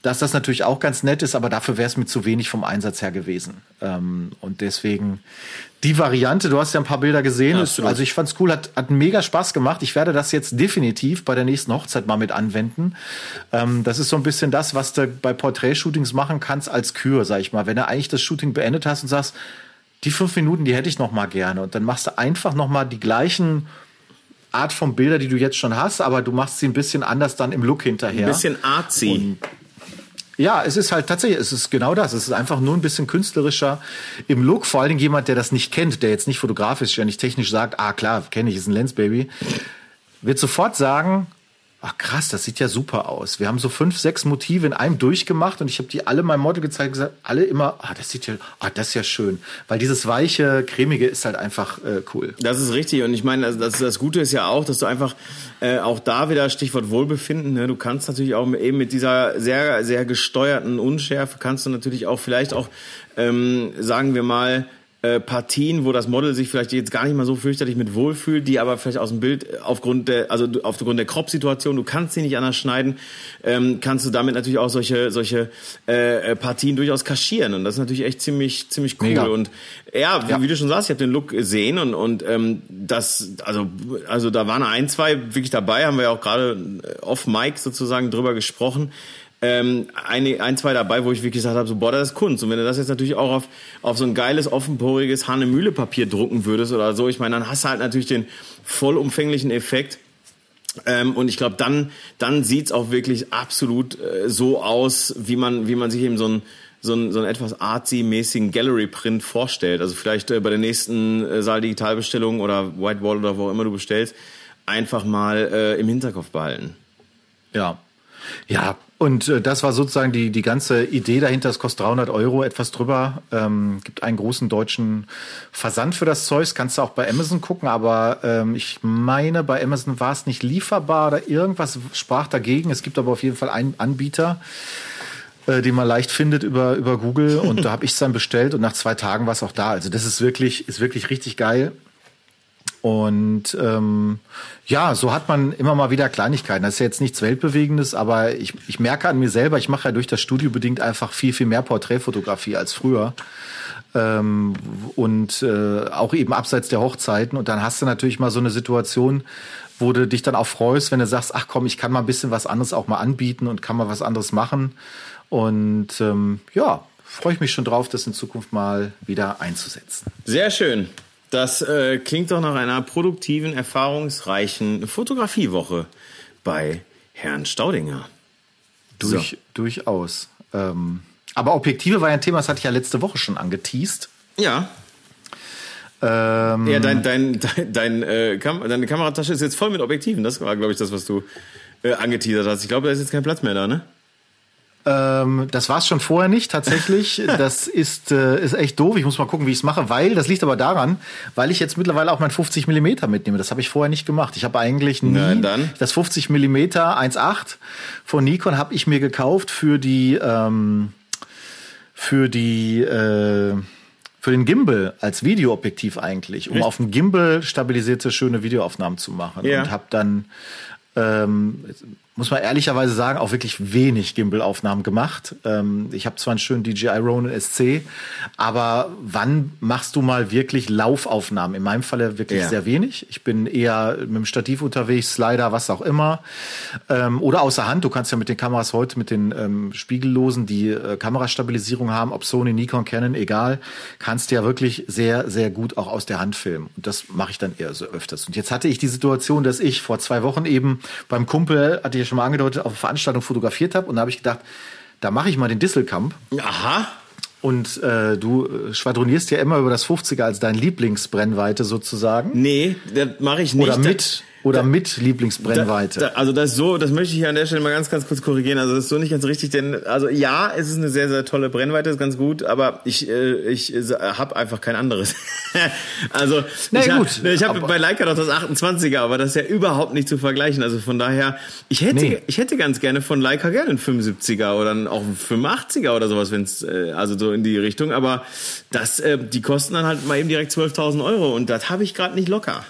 dass das natürlich auch ganz nett ist, aber dafür wäre es mir zu wenig vom Einsatz her gewesen. Ähm, und deswegen die Variante, du hast ja ein paar Bilder gesehen, ist, also ich fand's cool, hat, hat mega Spaß gemacht. Ich werde das jetzt definitiv bei der nächsten Hochzeit mal mit anwenden. Ähm, das ist so ein bisschen das, was du bei Porträtshootings machen kannst als Kür, sag ich mal. Wenn du eigentlich das Shooting beendet hast und sagst, die fünf Minuten, die hätte ich noch mal gerne. Und dann machst du einfach noch mal die gleichen Art von Bilder, die du jetzt schon hast, aber du machst sie ein bisschen anders dann im Look hinterher. Ein bisschen artsy. Und ja, es ist halt tatsächlich, es ist genau das. Es ist einfach nur ein bisschen künstlerischer im Look. Vor allen Dingen jemand, der das nicht kennt, der jetzt nicht fotografisch, ja nicht technisch sagt, ah klar, kenne ich, ist ein Lensbaby, wird sofort sagen, ach krass, das sieht ja super aus. Wir haben so fünf, sechs Motive in einem durchgemacht und ich habe die alle meinem Model gezeigt und gesagt, alle immer, ah, das sieht ja, ah, das ist ja schön. Weil dieses weiche, cremige ist halt einfach äh, cool. Das ist richtig und ich meine, das, das, das Gute ist ja auch, dass du einfach äh, auch da wieder Stichwort Wohlbefinden, ne? du kannst natürlich auch eben mit dieser sehr, sehr gesteuerten Unschärfe kannst du natürlich auch vielleicht auch, ähm, sagen wir mal, äh, Partien, wo das Model sich vielleicht jetzt gar nicht mal so fürchterlich mit wohlfühlt, die aber vielleicht aus dem Bild aufgrund der, also aufgrund der Crop-Situation, du kannst sie nicht anders schneiden, ähm, kannst du damit natürlich auch solche solche äh, Partien durchaus kaschieren und das ist natürlich echt ziemlich ziemlich cool Mega. und ja, wie, ja. wie du schon sagst, ich habe den Look gesehen und und ähm, das also also da waren ein zwei wirklich dabei, haben wir ja auch gerade off Mic sozusagen drüber gesprochen ähm, ein, ein, zwei dabei, wo ich wirklich gesagt habe, so, boah, das ist Kunst. Und wenn du das jetzt natürlich auch auf, auf so ein geiles, offenporiges Hahnemühle-Papier drucken würdest oder so, ich meine, dann hast du halt natürlich den vollumfänglichen Effekt. Ähm, und ich glaube, dann, dann sieht's auch wirklich absolut äh, so aus, wie man, wie man sich eben so ein so einen, so einen etwas artsy-mäßigen Gallery-Print vorstellt. Also vielleicht äh, bei der nächsten äh, Saal-Digitalbestellung oder Whitewall oder wo auch immer du bestellst, einfach mal äh, im Hinterkopf behalten. Ja, ja, und äh, das war sozusagen die, die ganze Idee dahinter. Es kostet 300 Euro, etwas drüber. Ähm, gibt einen großen deutschen Versand für das Zeug. Kannst du auch bei Amazon gucken, aber ähm, ich meine, bei Amazon war es nicht lieferbar oder irgendwas sprach dagegen. Es gibt aber auf jeden Fall einen Anbieter, äh, den man leicht findet über, über Google. Und (laughs) da habe ich es dann bestellt und nach zwei Tagen war es auch da. Also das ist wirklich, ist wirklich richtig geil. Und ähm, ja, so hat man immer mal wieder Kleinigkeiten. Das ist ja jetzt nichts Weltbewegendes, aber ich, ich merke an mir selber, ich mache ja durch das Studio bedingt einfach viel, viel mehr Porträtfotografie als früher. Ähm, und äh, auch eben abseits der Hochzeiten. Und dann hast du natürlich mal so eine Situation, wo du dich dann auch freust, wenn du sagst, ach komm, ich kann mal ein bisschen was anderes auch mal anbieten und kann mal was anderes machen. Und ähm, ja, freue ich mich schon drauf, das in Zukunft mal wieder einzusetzen. Sehr schön. Das äh, klingt doch nach einer produktiven, erfahrungsreichen Fotografiewoche bei Herrn Staudinger. Durch, so. Durchaus. Ähm, aber Objektive war ja ein Thema, das hatte ich ja letzte Woche schon angeteased. Ja. Ähm, ja, dein, dein, dein, dein äh, Kam deine Kameratasche ist jetzt voll mit Objektiven. Das war, glaube ich, das, was du äh, angeteasert hast. Ich glaube, da ist jetzt kein Platz mehr da, ne? Ähm, das war es schon vorher nicht, tatsächlich. (laughs) das ist, äh, ist echt doof. Ich muss mal gucken, wie ich es mache, weil, das liegt aber daran, weil ich jetzt mittlerweile auch mein 50 Millimeter mitnehme. Das habe ich vorher nicht gemacht. Ich habe eigentlich nie das 50 Millimeter 1.8 von Nikon habe ich mir gekauft für die, ähm, für die, äh, für den Gimbal als Videoobjektiv eigentlich, um Echt? auf dem Gimbal stabilisierte schöne Videoaufnahmen zu machen. Ja. Und habe dann ähm, muss man ehrlicherweise sagen, auch wirklich wenig Gimbal-Aufnahmen gemacht. Ähm, ich habe zwar einen schönen DJI Ronin SC, aber wann machst du mal wirklich Laufaufnahmen? In meinem Falle wirklich ja. sehr wenig. Ich bin eher mit dem Stativ unterwegs, Slider, was auch immer. Ähm, oder außer Hand. Du kannst ja mit den Kameras heute, mit den ähm, Spiegellosen, die äh, Kamerastabilisierung haben, ob Sony, Nikon, Canon, egal, kannst du ja wirklich sehr, sehr gut auch aus der Hand filmen. Und das mache ich dann eher so öfters. Und jetzt hatte ich die Situation, dass ich vor zwei Wochen eben beim Kumpel hatte ich schon mal angedeutet, auf Veranstaltung fotografiert habe. Und da habe ich gedacht, da mache ich mal den Disselkamp. Aha. Und äh, du schwadronierst ja immer über das 50er als dein Lieblingsbrennweite sozusagen. Nee, das mache ich nicht. Oder mit. Oder da, mit Lieblingsbrennweite. Da, da, also das ist so, das möchte ich hier an der Stelle mal ganz, ganz kurz korrigieren. Also das ist so nicht ganz richtig, denn also ja, es ist eine sehr, sehr tolle Brennweite, ist ganz gut, aber ich, äh, ich äh, habe einfach kein anderes. (laughs) also Na, ich gut, habe hab bei Leica doch das 28er, aber das ist ja überhaupt nicht zu vergleichen. Also von daher, ich hätte, nee. ich hätte ganz gerne von Leica gerne einen 75er oder auch einen 85er oder sowas, wenn es äh, also so in die Richtung. Aber das, äh, die kosten dann halt mal eben direkt 12.000 Euro und das habe ich gerade nicht locker.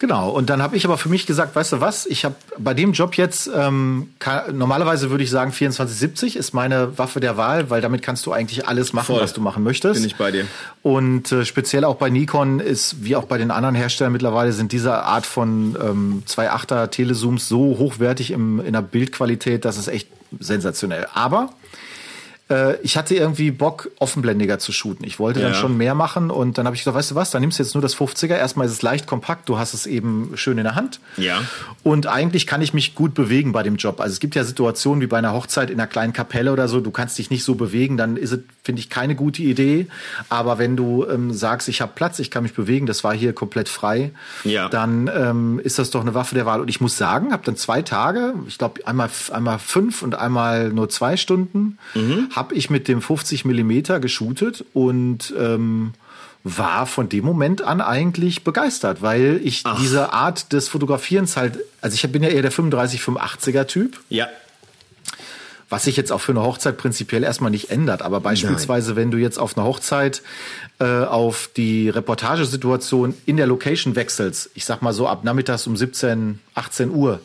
Genau, und dann habe ich aber für mich gesagt, weißt du was, ich habe bei dem Job jetzt, ähm, kann, normalerweise würde ich sagen 2470 ist meine Waffe der Wahl, weil damit kannst du eigentlich alles machen, Voll. was du machen möchtest. Bin ich bei dir. Und äh, speziell auch bei Nikon ist, wie auch bei den anderen Herstellern mittlerweile, sind diese Art von ähm, 2.8er Telezooms so hochwertig im, in der Bildqualität, das ist echt sensationell. Aber äh, ich hatte irgendwie Bock, offenblendiger zu shooten. Ich wollte ja. dann schon mehr machen und dann habe ich gesagt, weißt du was, dann nimmst du jetzt nur das 50er. Erstmal ist es leicht kompakt, du hast es eben schön in der Hand. Ja. Und eigentlich kann ich mich gut bewegen bei dem Job. Also es gibt ja Situationen wie bei einer Hochzeit in einer kleinen Kapelle oder so, du kannst dich nicht so bewegen, dann ist es, finde ich, keine gute Idee. Aber wenn du ähm, sagst, ich habe Platz, ich kann mich bewegen, das war hier komplett frei, ja. dann ähm, ist das doch eine Waffe der Wahl. Und ich muss sagen, habe dann zwei Tage, ich glaube einmal, einmal fünf und einmal nur zwei Stunden, mhm habe ich mit dem 50 Millimeter geshootet und ähm, war von dem Moment an eigentlich begeistert, weil ich Ach. diese Art des Fotografierens halt, also ich bin ja eher der 35, 85er Typ. Ja. Was sich jetzt auch für eine Hochzeit prinzipiell erstmal nicht ändert. Aber beispielsweise, Nein. wenn du jetzt auf einer Hochzeit äh, auf die Reportagesituation in der Location wechselst, ich sag mal so ab nachmittags um 17, 18 Uhr,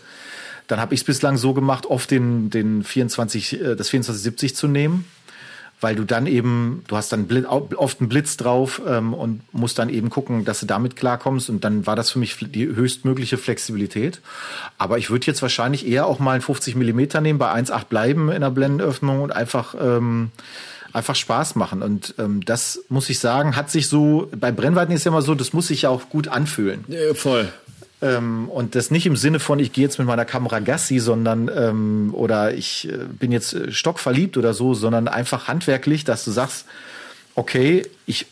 dann habe ich es bislang so gemacht, oft den, den 24, äh, das 2470 zu nehmen, weil du dann eben, du hast dann oft einen Blitz drauf ähm, und musst dann eben gucken, dass du damit klarkommst. Und dann war das für mich die höchstmögliche Flexibilität. Aber ich würde jetzt wahrscheinlich eher auch mal einen 50 Millimeter nehmen, bei 1,8 bleiben in der Blendenöffnung und einfach ähm, einfach Spaß machen. Und ähm, das muss ich sagen, hat sich so, bei Brennweiten ist ja immer so, das muss sich ja auch gut anfühlen. Ja, voll. Ähm, und das nicht im Sinne von, ich gehe jetzt mit meiner Kamera Gassi, sondern ähm, oder ich äh, bin jetzt äh, stockverliebt oder so, sondern einfach handwerklich, dass du sagst, okay, ich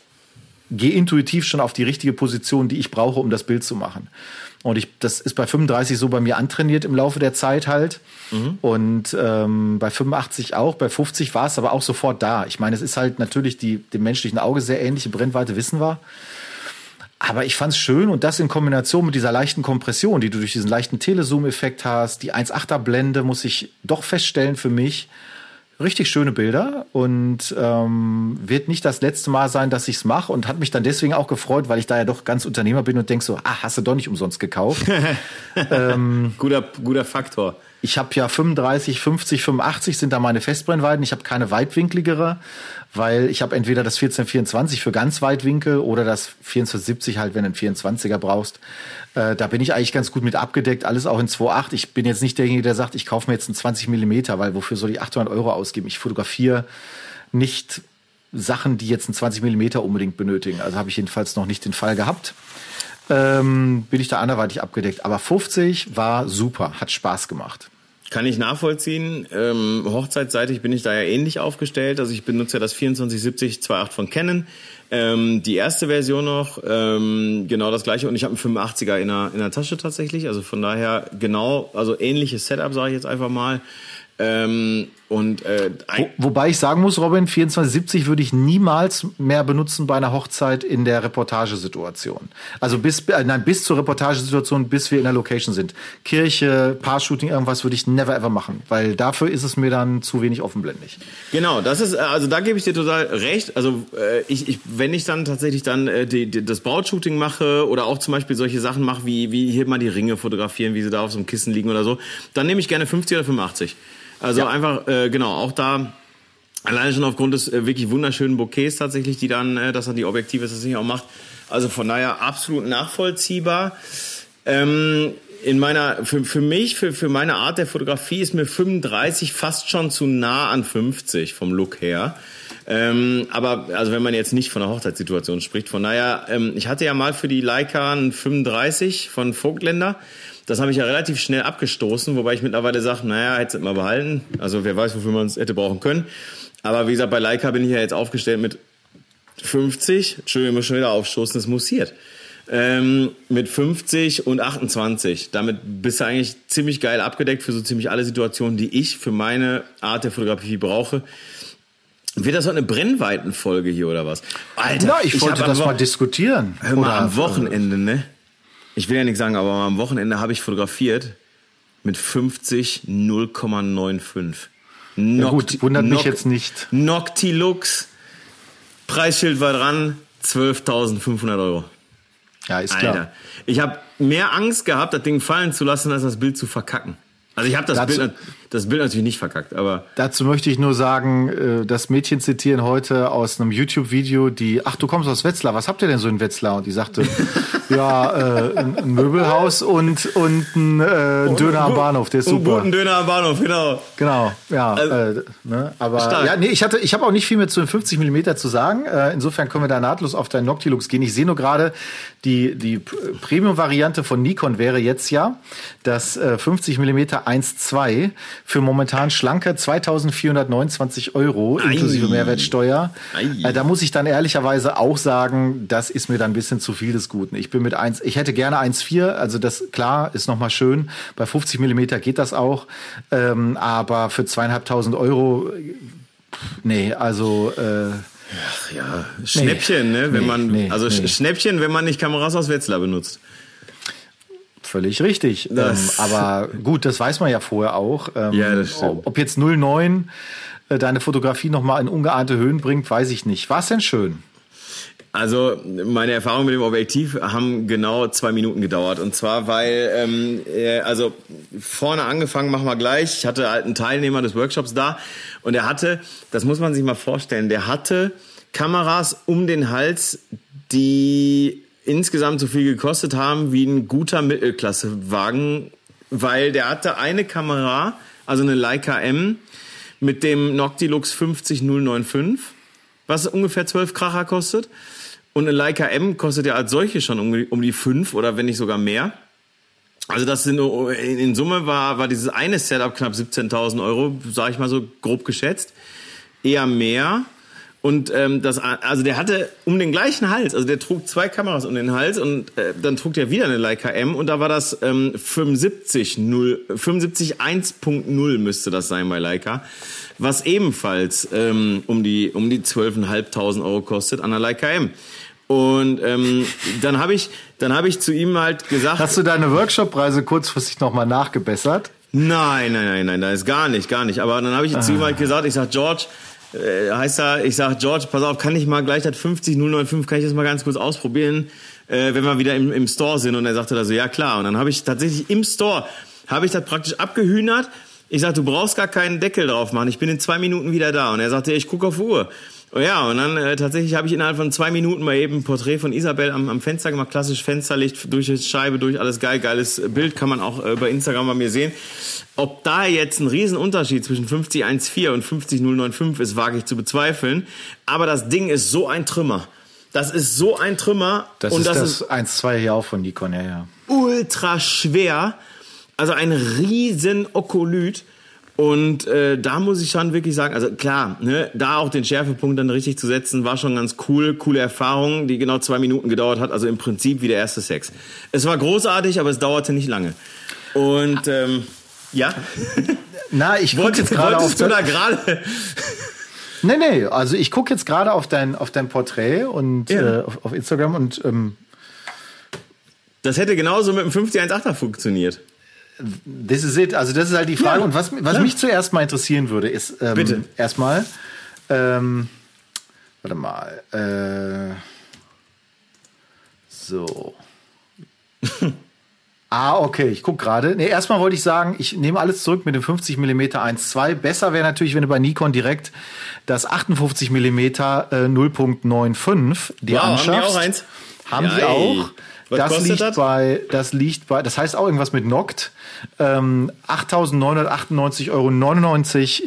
gehe intuitiv schon auf die richtige Position, die ich brauche, um das Bild zu machen. Und ich, das ist bei 35 so bei mir antrainiert im Laufe der Zeit halt. Mhm. Und ähm, bei 85 auch, bei 50 war es aber auch sofort da. Ich meine, es ist halt natürlich die, dem menschlichen Auge sehr ähnliche Brennweite, wissen wir. Aber ich fand's schön und das in Kombination mit dieser leichten Kompression, die du durch diesen leichten Telezoom-Effekt hast, die 1,8er Blende, muss ich doch feststellen für mich, richtig schöne Bilder und ähm, wird nicht das letzte Mal sein, dass ich's mache und hat mich dann deswegen auch gefreut, weil ich da ja doch ganz Unternehmer bin und denk so, ah, hast du doch nicht umsonst gekauft. (laughs) ähm, guter, guter Faktor. Ich habe ja 35, 50, 85 sind da meine Festbrennweiten. Ich habe keine weitwinkligere, weil ich habe entweder das 1424 für ganz Weitwinkel oder das 2470 halt, wenn du einen 24er brauchst. Äh, da bin ich eigentlich ganz gut mit abgedeckt, alles auch in 2.8. Ich bin jetzt nicht derjenige, der sagt, ich kaufe mir jetzt einen 20 Millimeter, weil wofür soll ich 800 Euro ausgeben? Ich fotografiere nicht Sachen, die jetzt ein 20 Millimeter unbedingt benötigen. Also habe ich jedenfalls noch nicht den Fall gehabt. Ähm, bin ich da anderweitig abgedeckt. Aber 50 war super, hat Spaß gemacht. Kann ich nachvollziehen. Ähm, hochzeitsseitig bin ich da ja ähnlich aufgestellt. Also ich benutze ja das 2470 2.8 von Canon. Ähm, die erste Version noch, ähm, genau das gleiche. Und ich habe einen 85er in der, in der Tasche tatsächlich. Also von daher genau, also ähnliches Setup, sage ich jetzt einfach mal. Ähm, und äh, Wo, wobei ich sagen muss, Robin, 2470 würde ich niemals mehr benutzen bei einer Hochzeit in der Reportagesituation. Also bis äh, nein, bis zur Reportagesituation, bis wir in der Location sind. Kirche, Paar-Shooting, irgendwas würde ich never ever machen, weil dafür ist es mir dann zu wenig offenblendig. Genau, das ist also da gebe ich dir total recht. Also äh, ich, ich wenn ich dann tatsächlich dann äh, die, die, das Brautshooting mache oder auch zum Beispiel solche Sachen mache wie wie hier mal die Ringe fotografieren, wie sie da auf so einem Kissen liegen oder so, dann nehme ich gerne 50 oder 85. Also ja. einfach, äh, genau, auch da alleine schon aufgrund des äh, wirklich wunderschönen Bouquets tatsächlich, die dann, äh, dass dann die Objektive das nicht auch macht. Also von daher absolut nachvollziehbar. Ähm, in meiner, für, für mich, für, für meine Art der Fotografie ist mir 35 fast schon zu nah an 50 vom Look her. Ähm, aber also wenn man jetzt nicht von der Hochzeitssituation spricht, von daher, ähm, ich hatte ja mal für die Leica einen 35 von Vogtländer. Das habe ich ja relativ schnell abgestoßen, wobei ich mittlerweile sage, naja, hätte es mal behalten. Also wer weiß, wofür man es hätte brauchen können. Aber wie gesagt, bei Leica bin ich ja jetzt aufgestellt mit 50. Entschuldigung, ich muss schon wieder aufstoßen, das mussiert. Ähm, mit 50 und 28. Damit bist du eigentlich ziemlich geil abgedeckt für so ziemlich alle Situationen, die ich für meine Art der Fotografie brauche. Wird das so eine Brennweitenfolge hier oder was? Alter, Na, ich, ich wollte das mal diskutieren. Hör mal, am Wochenende, ne? Ich will ja nichts sagen, aber am Wochenende habe ich fotografiert mit 50 0,95. Ja gut, wundert mich jetzt nicht. Noctilux, Preisschild war dran, 12.500 Euro. Ja, ist klar. Alter, ich habe mehr Angst gehabt, das Ding fallen zu lassen, als das Bild zu verkacken. Also ich habe das Bild, das Bild natürlich nicht verkackt, aber. Dazu möchte ich nur sagen, äh, das Mädchen zitieren heute aus einem YouTube-Video, die, ach, du kommst aus Wetzlar, was habt ihr denn so in Wetzlar? Und die sagte, (laughs) ja, äh, ein, Möbelhaus und, und ein äh, Döner am Bahnhof, der ist super. Einen guten Döner am Bahnhof, genau. Genau, ja. Also, äh, ne, aber stark. ja, nee, ich hatte, ich habe auch nicht viel mehr zu den 50 Millimeter zu sagen. Äh, insofern können wir da nahtlos auf deinen Noctilux gehen. Ich sehe nur gerade, die, die Premium-Variante von Nikon wäre jetzt ja das äh, 50 Millimeter 1.2 für momentan schlanke 2429 Euro Ei. inklusive Mehrwertsteuer. Äh, da muss ich dann ehrlicherweise auch sagen, das ist mir dann ein bisschen zu viel des Guten. Ich bin mit eins, ich hätte gerne 1,4, also das klar ist nochmal schön. Bei 50 Millimeter geht das auch, ähm, aber für zweieinhalbtausend Euro, nee, also äh, Ach ja, Schnäppchen, nee, ne? Wenn nee, man, nee, also Schnäppchen, wenn man nicht Kameras aus Wetzlar benutzt. Völlig richtig. Ähm, aber gut, das weiß man ja vorher auch. Ähm, ja, das stimmt. Ob jetzt 09 äh, deine Fotografie nochmal in ungeahnte Höhen bringt, weiß ich nicht. War es denn schön? Also meine Erfahrungen mit dem Objektiv haben genau zwei Minuten gedauert. Und zwar, weil, ähm, äh, also vorne angefangen machen wir gleich. Ich hatte halt einen Teilnehmer des Workshops da und er hatte, das muss man sich mal vorstellen, der hatte Kameras um den Hals, die insgesamt so viel gekostet haben wie ein guter Mittelklassewagen, weil der hatte eine Kamera, also eine Leica M mit dem Noctilux 50095, was ungefähr 12 Kracher kostet. Und eine Leica M kostet ja als solche schon um, um die 5 oder wenn nicht sogar mehr. Also das sind in Summe war war dieses eine Setup knapp 17.000 Euro, sage ich mal so grob geschätzt, eher mehr. Und ähm, das, also der hatte um den gleichen Hals, also der trug zwei Kameras um den Hals und äh, dann trug der wieder eine Leica M und da war das ähm, 75 0, 75 1.0 müsste das sein bei Leica, was ebenfalls ähm, um die um die 12.500 Euro kostet an der Leica M. Und ähm, dann habe ich dann habe ich zu ihm halt gesagt, hast du deine Workshop-Preise kurzfristig nochmal nachgebessert? Nein, nein, nein, nein, das ist gar nicht, gar nicht. Aber dann habe ich ah. zu ihm halt gesagt, ich sag George äh, heißt da, ich sag George, pass auf, kann ich mal gleich das 50095, kann ich das mal ganz kurz ausprobieren, äh, wenn wir wieder im, im Store sind? Und er sagte da so, ja klar. Und dann habe ich tatsächlich im Store, habe ich das praktisch abgehühnert, Ich sag, du brauchst gar keinen Deckel drauf machen. Ich bin in zwei Minuten wieder da. Und er sagte, ich gucke auf Uhr. Oh ja, und dann äh, tatsächlich habe ich innerhalb von zwei Minuten mal eben ein Porträt von Isabel am, am Fenster gemacht, klassisch Fensterlicht durch die Scheibe, durch alles geil, geiles Bild, kann man auch äh, bei Instagram bei mir sehen. Ob da jetzt ein Riesenunterschied zwischen 50114 und 50095 ist, wage ich zu bezweifeln. Aber das Ding ist so ein Trümmer. Das ist so ein Trümmer. Das und ist das, das 1.2 hier auch von Nikon, ja, ja. ultra schwer. Also ein riesen Okolyt. Und äh, da muss ich schon wirklich sagen, also klar, ne, da auch den Schärfepunkt dann richtig zu setzen, war schon ganz cool, coole Erfahrung, die genau zwei Minuten gedauert hat, also im Prinzip wie der erste Sex. Es war großartig, aber es dauerte nicht lange. Und ähm, ja, (laughs) Na, ich gucke jetzt gerade auf du da gerade? (laughs) Nee, nee, also ich gucke jetzt gerade auf dein, auf dein Porträt und Ja. äh, auf, auf Instagram und ähm, Das hätte genauso mit dem 518er funktioniert. This is it. Also das ist halt die Frage. Ja, und was, was klar. mich zuerst mal interessieren würde, ist ähm, Bitte. erstmal, ähm, warte mal, äh, so. (laughs) Ah, okay, ich guck gerade. Nee, erstmal wollte ich sagen, ich nehme alles zurück mit dem 50 mm 1.2. Besser wäre natürlich, wenn du bei Nikon direkt das 58 mm äh, 0.95 dir Wow, haben die anschaffst. auch eins? Haben die Ja, ey. Was das liegt das? bei, das liegt bei, das heißt auch irgendwas mit Noct. Ähm, 8.998,99 Euro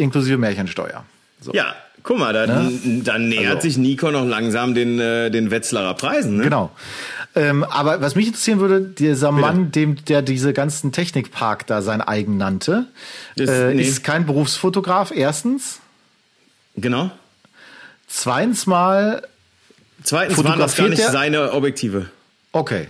inklusive Märchensteuer. So. Ja, guck mal, dann, dann nähert Also. sich Nikon noch langsam den, äh, den Wetzlarer Preisen. Ne? Genau. Ähm, aber was mich interessieren würde, dieser Mann, dem der diese ganzen Technikpark da sein eigen nannte, Das- äh, nee. ist kein Berufsfotograf, erstens. Genau. Zweitens mal, Zweitens waren das gar nicht der? seine Objektive. okay.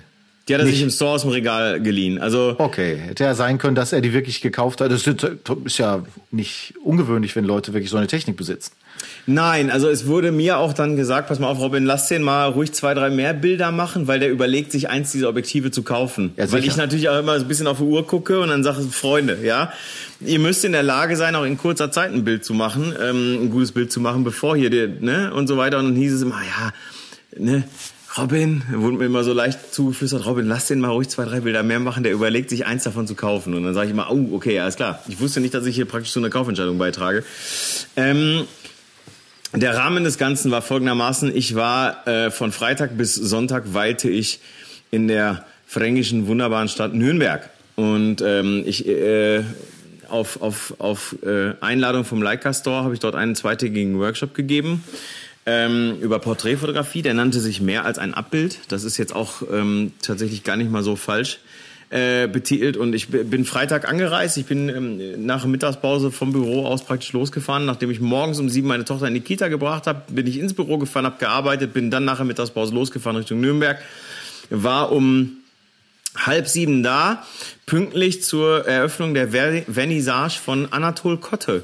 Die hat er Nicht. sich im Store aus dem Regal geliehen. Also Okay, hätte ja sein können, dass er die wirklich gekauft hat. Das ist ja nicht ungewöhnlich, wenn Leute wirklich so eine Technik besitzen. nein, also es wurde mir auch dann gesagt, pass mal auf, Robin, lass den mal ruhig zwei, drei mehr Bilder machen, weil der überlegt, sich eins dieser Objektive zu kaufen. Ja, weil ich natürlich auch immer so ein bisschen auf die Uhr gucke und dann sage Freunde, ja, ihr müsst in der Lage sein, auch in kurzer Zeit ein Bild zu machen, ähm, ein gutes Bild zu machen, bevor hier, der, ne, und so weiter. Und dann hieß es immer, ja, ne, Robin, wurde mir immer so leicht zugeflüstert, Robin, lass den mal ruhig zwei, drei Bilder mehr machen, der überlegt sich eins davon zu kaufen. Und dann sage ich immer, oh, okay, alles klar. Ich wusste nicht, dass ich hier praktisch zu einer Kaufentscheidung beitrage. Ähm, der Rahmen des Ganzen war folgendermaßen, ich war äh, von Freitag bis Sonntag weilte ich in der fränkischen wunderbaren Stadt Nürnberg. Und ähm, ich äh, auf, auf, auf äh, Einladung vom Leica Store habe ich dort einen zweitägigen Workshop gegeben ähm, über Porträtfotografie. Der nannte sich mehr als ein Abbild. Das ist jetzt auch ähm, tatsächlich gar nicht mal so falsch äh, betitelt. Und ich bin Freitag angereist. Ich bin ähm, nach Mittagspause vom Büro aus praktisch losgefahren. Nachdem ich morgens um sieben meine Tochter in die Kita gebracht habe, bin ich ins Büro gefahren, habe gearbeitet, bin dann nach der Mittagspause losgefahren Richtung Nürnberg. War um halb sieben da, pünktlich zur Eröffnung der Ver Vernissage von Anatol Kotte.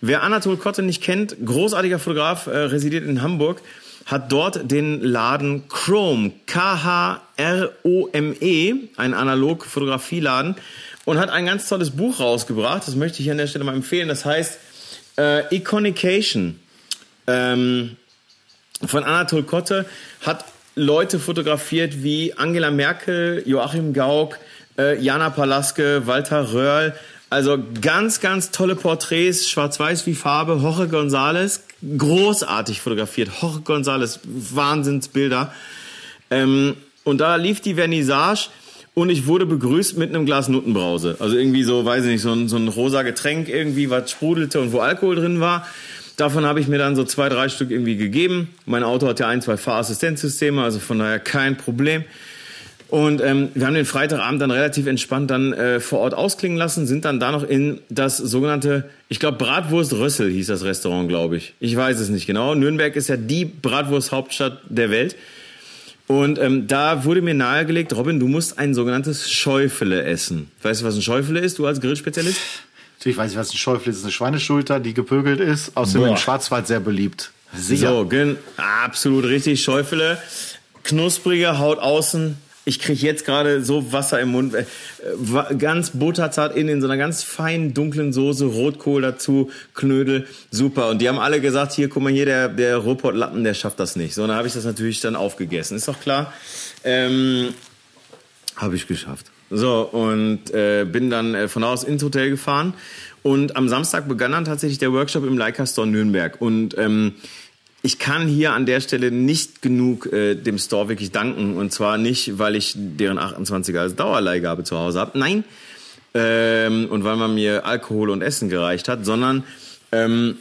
Wer Anatol Kotte nicht kennt, großartiger Fotograf, äh, residiert in Hamburg, hat dort den Laden Chrome, K-H-R-O-M-E, ein Analog-Fotografieladen, und hat ein ganz tolles Buch rausgebracht. Das möchte ich an der Stelle mal empfehlen. Das heißt äh, Iconication. Ähm, von Anatol Kotte hat Leute fotografiert wie Angela Merkel, Joachim Gauck, äh, Jana Palaske, Walter Röhrl. Also ganz, ganz tolle Porträts, schwarz-weiß wie Farbe. Jorge González, großartig fotografiert. Jorge González, Wahnsinnsbilder. Ähm, und da lief die Vernissage und ich wurde begrüßt mit einem Glas Nuttenbrause. Also irgendwie so, weiß ich nicht, so ein, so ein rosa Getränk irgendwie, was sprudelte und wo Alkohol drin war. Davon habe ich mir dann so zwei, drei Stück irgendwie gegeben. Mein Auto hat ja ein, zwei Fahrassistenzsysteme, also von daher kein Problem. Und ähm, wir haben den Freitagabend dann relativ entspannt dann äh, vor Ort ausklingen lassen, sind dann da noch in das sogenannte, ich glaube Bratwurst Rössel hieß das Restaurant, glaube ich. Ich weiß es nicht genau. Nürnberg ist ja die Bratwurst-Hauptstadt der Welt. Und ähm, da wurde mir nahegelegt, Robin, du musst ein sogenanntes Schäufele essen. Weißt du, was ein Schäufele ist, du als Grillspezialist? Natürlich weiß ich, was ein Schäufel ist. Eine Schweineschulter, die gepökelt ist. Außerdem im Schwarzwald sehr beliebt. Sicher. So, gen absolut richtig. Schäufele, knusprige Haut außen. Ich kriege jetzt gerade so Wasser im Mund. Äh, Ganz butterzart innen in so einer ganz feinen, dunklen Soße, Rotkohl dazu, Knödel, super. Und die haben alle gesagt, hier, guck mal hier, der, der Ruhrpott-Lappen, der schafft das nicht. So, und dann habe ich das natürlich dann aufgegessen. Ist doch klar. Ähm, habe ich geschafft. So, und äh, bin dann äh, von da aus ins Hotel gefahren. Und am Samstag begann dann tatsächlich der Workshop im Leica Store Nürnberg. Und ähm, ich kann hier an der Stelle nicht genug äh, dem Store wirklich danken. Und zwar nicht, weil ich deren 28er als Dauerleihgabe zu Hause habe. Nein. Ähm, und weil man mir Alkohol und Essen gereicht hat, sondern ähm,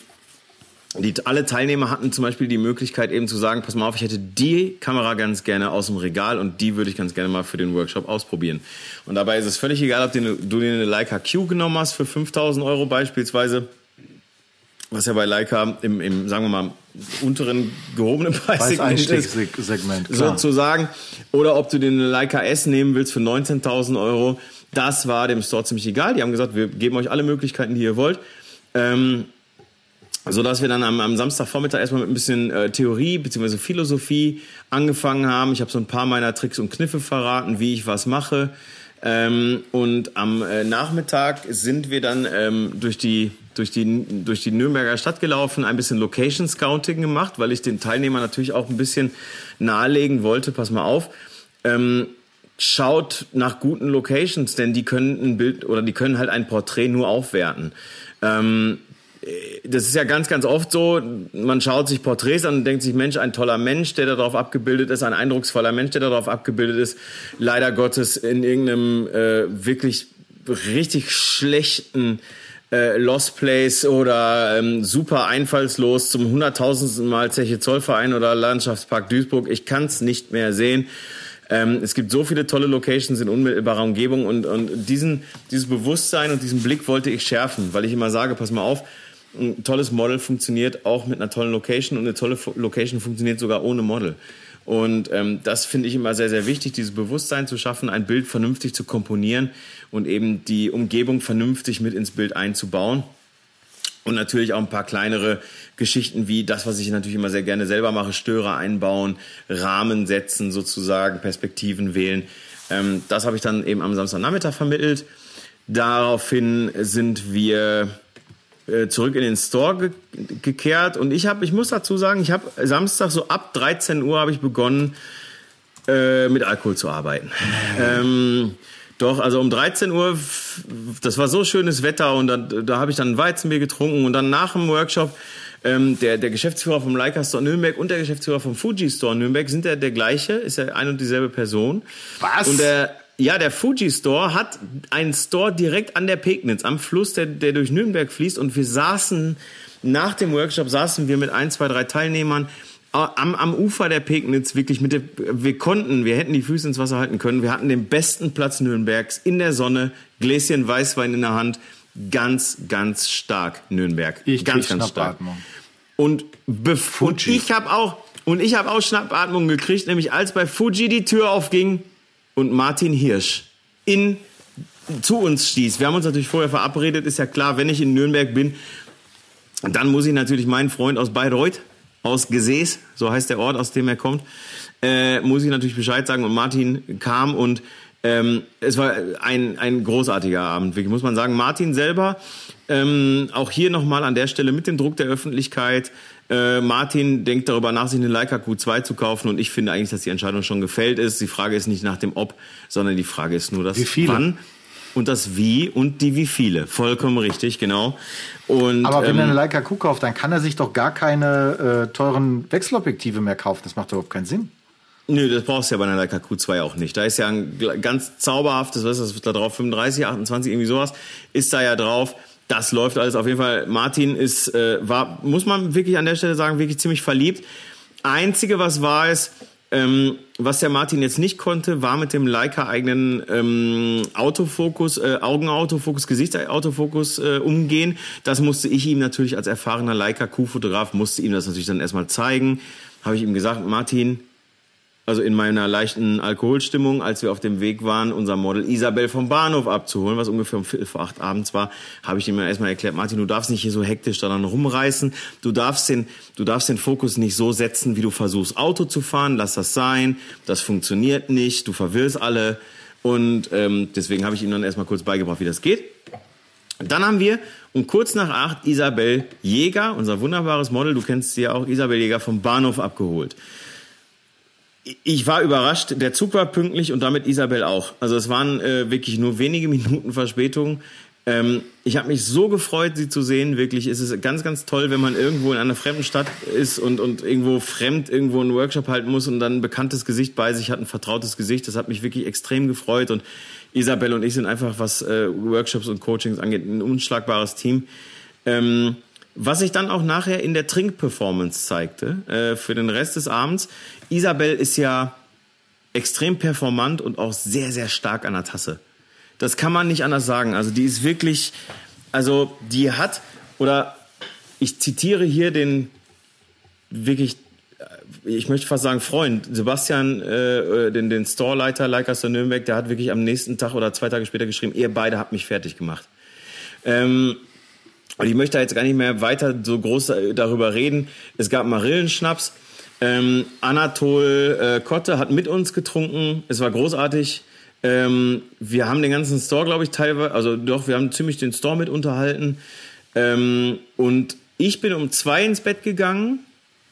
die, alle Teilnehmer hatten zum Beispiel die Möglichkeit eben zu sagen, pass mal auf, ich hätte die Kamera ganz gerne aus dem Regal und die würde ich ganz gerne mal für den Workshop ausprobieren. Und dabei ist es völlig egal, ob du, dir eine Leica Q genommen hast für 5000 Euro beispielsweise, was ja bei Leica im, im sagen wir mal, unteren gehobenen Preissegment ist, sozusagen. Oder ob du eine Leica S nehmen willst für 19.000 Euro. Das war dem Store ziemlich egal. Die haben gesagt, wir geben euch alle Möglichkeiten, die ihr wollt. Ähm, so dass wir dann am, am Samstagvormittag erstmal mit ein bisschen äh, Theorie bzw. Philosophie angefangen haben. Ich habe so ein paar meiner Tricks und Kniffe verraten, wie ich was mache. Ähm, und am äh, Nachmittag sind wir dann ähm, durch die durch die durch die Nürnberger Stadt gelaufen, ein bisschen Location Scouting gemacht, weil ich den Teilnehmern natürlich auch ein bisschen nahelegen wollte. Pass mal auf. Ähm, schaut nach guten Locations, denn die können ein Bild oder die können halt ein Porträt nur aufwerten. Ähm, das ist ja ganz, ganz oft so, man schaut sich Porträts an und denkt sich, Mensch, ein toller Mensch, der darauf abgebildet ist, ein eindrucksvoller Mensch, der darauf abgebildet ist, leider Gottes in irgendeinem äh, wirklich richtig schlechten äh, Lost Place oder ähm, super einfallslos zum hunderttausendsten Mal Zeche Zollverein oder Landschaftspark Duisburg. Ich kann es nicht mehr sehen. Ähm, es gibt so viele tolle Locations in unmittelbarer Umgebung und, und diesen, dieses Bewusstsein und diesen Blick wollte ich schärfen, weil ich immer sage, pass mal auf, ein tolles Model funktioniert auch mit einer tollen Location und eine tolle Location funktioniert sogar ohne Model. Und ähm, das finde ich immer sehr, sehr wichtig, dieses Bewusstsein zu schaffen, ein Bild vernünftig zu komponieren und eben die Umgebung vernünftig mit ins Bild einzubauen. Und natürlich auch ein paar kleinere Geschichten wie das, was ich natürlich immer sehr gerne selber mache, Störer einbauen, Rahmen setzen sozusagen, Perspektiven wählen. Ähm, das habe ich dann eben am Samstagnachmittag vermittelt. Daraufhin sind wir zurück in den Store ge gekehrt und ich habe, ich muss dazu sagen, ich habe Samstag so ab 13 Uhr habe ich begonnen äh, mit Alkohol zu arbeiten. Ähm, doch, also um 13 Uhr, das war so schönes Wetter und da, da habe ich dann Weizenbier getrunken und dann nach dem Workshop ähm, der, der Geschäftsführer vom Leica Store Nürnberg und der Geschäftsführer vom Fuji Store Nürnberg sind ja der gleiche, ist ja ein und dieselbe Person. Was? Und der ja, der Fuji Store hat einen Store direkt an der Pegnitz, am Fluss, der, der durch Nürnberg fließt. Und wir saßen, nach dem Workshop saßen wir mit ein, zwei, drei Teilnehmern am, am Ufer der Pegnitz wirklich mit der, wir konnten, wir hätten die Füße ins Wasser halten können. Wir hatten den besten Platz Nürnbergs in der Sonne, Gläschen Weißwein in der Hand. Ganz, ganz stark Nürnberg. Ich ganz, ganz stark. Und, und ich habe auch, und ich habe auch Schnappatmung gekriegt, nämlich als bei Fuji die Tür aufging und Martin Hirsch in, zu uns stieß. Wir haben uns natürlich vorher verabredet, ist ja klar, wenn ich in Nürnberg bin, dann muss ich natürlich meinen Freund aus Bayreuth, aus Gesäß, so heißt der Ort, aus dem er kommt, äh, muss ich natürlich Bescheid sagen. Und Martin kam und ähm, es war ein, ein großartiger Abend, wirklich, muss man sagen. Martin selber, ähm, auch hier nochmal an der Stelle mit dem Druck der Öffentlichkeit, äh, Martin denkt darüber nach, sich eine Leica Q2 zu kaufen und ich finde eigentlich, dass die Entscheidung schon gefällt ist. Die Frage ist nicht nach dem Ob, sondern die Frage ist nur das wie viele? Wann und das Wie und die Wie viele. Vollkommen richtig, genau. Und, Aber wenn ähm, er eine Leica Q kauft, dann kann er sich doch gar keine äh, teuren Wechselobjektive mehr kaufen. Das macht doch überhaupt keinen Sinn. Nö, das brauchst du ja bei einer Leica Q2 auch nicht. Da ist ja ein ganz zauberhaftes, was ist das da drauf, 35, 28, irgendwie sowas, ist da ja drauf das läuft alles auf jeden Fall. Martin ist, äh, war, muss man wirklich an der Stelle sagen, wirklich ziemlich verliebt. Einzige, was war, ist, ähm, was der Martin jetzt nicht konnte, war mit dem Leica eigenen ähm, Autofokus, äh, Augenautofokus, Gesichtsautofokus äh, umgehen. Das musste ich ihm natürlich als erfahrener Leica Q-Fotograf, musste ihm das natürlich dann erstmal zeigen. Habe ich ihm gesagt, Martin, also in meiner leichten Alkoholstimmung, als wir auf dem Weg waren, unser Model Isabel vom Bahnhof abzuholen, was ungefähr um Viertel vor acht abends war, habe ich ihm erstmal erklärt, Martin, du darfst nicht hier so hektisch daran rumreißen. Du darfst den, du darfst den Fokus nicht so setzen, wie du versuchst, Auto zu fahren. Lass das sein. Das funktioniert nicht. Du verwirrst alle. Und ähm, deswegen habe ich ihm dann erstmal kurz beigebracht, wie das geht. Dann haben wir um kurz nach acht Isabel Jäger, unser wunderbares Model, du kennst sie ja auch, Isabel Jäger vom Bahnhof abgeholt. Ich war überrascht. Der Zug war pünktlich und damit Isabel auch. Also es waren äh, wirklich nur wenige (laughs) Minuten Verspätung. Ähm, ich habe mich so gefreut, sie zu sehen. Wirklich, es ist ganz, ganz toll, wenn man irgendwo in einer fremden Stadt ist und, und irgendwo fremd irgendwo einen Workshop halten muss und dann ein bekanntes Gesicht bei sich hat, ein vertrautes Gesicht. Das hat mich wirklich extrem gefreut. Und Isabel und ich sind einfach, was äh, Workshops und Coachings angeht, ein unschlagbares Team. Ähm, was sich dann auch nachher in der Trinkperformance zeigte, äh, für den Rest des Abends. Isabel ist ja extrem performant und auch sehr, sehr stark an der Tasse. Das kann man nicht anders sagen. Also die ist wirklich, also die hat, oder ich zitiere hier den wirklich, äh, ich möchte fast sagen Freund, Sebastian, äh, den, den Storeleiter Leicester Nürnberg, der hat wirklich am nächsten Tag oder zwei Tage später geschrieben, ihr beide habt mich fertig gemacht. Ähm, und ich möchte jetzt gar nicht mehr weiter so groß darüber reden. Es gab Marillenschnaps. Ähm, Anatol äh, Kotte hat mit uns getrunken. Es war großartig. Ähm, wir haben den ganzen Store, glaube ich, teilweise, also doch, wir haben ziemlich den Store mit unterhalten. Ähm, und ich bin um zwei ins Bett gegangen.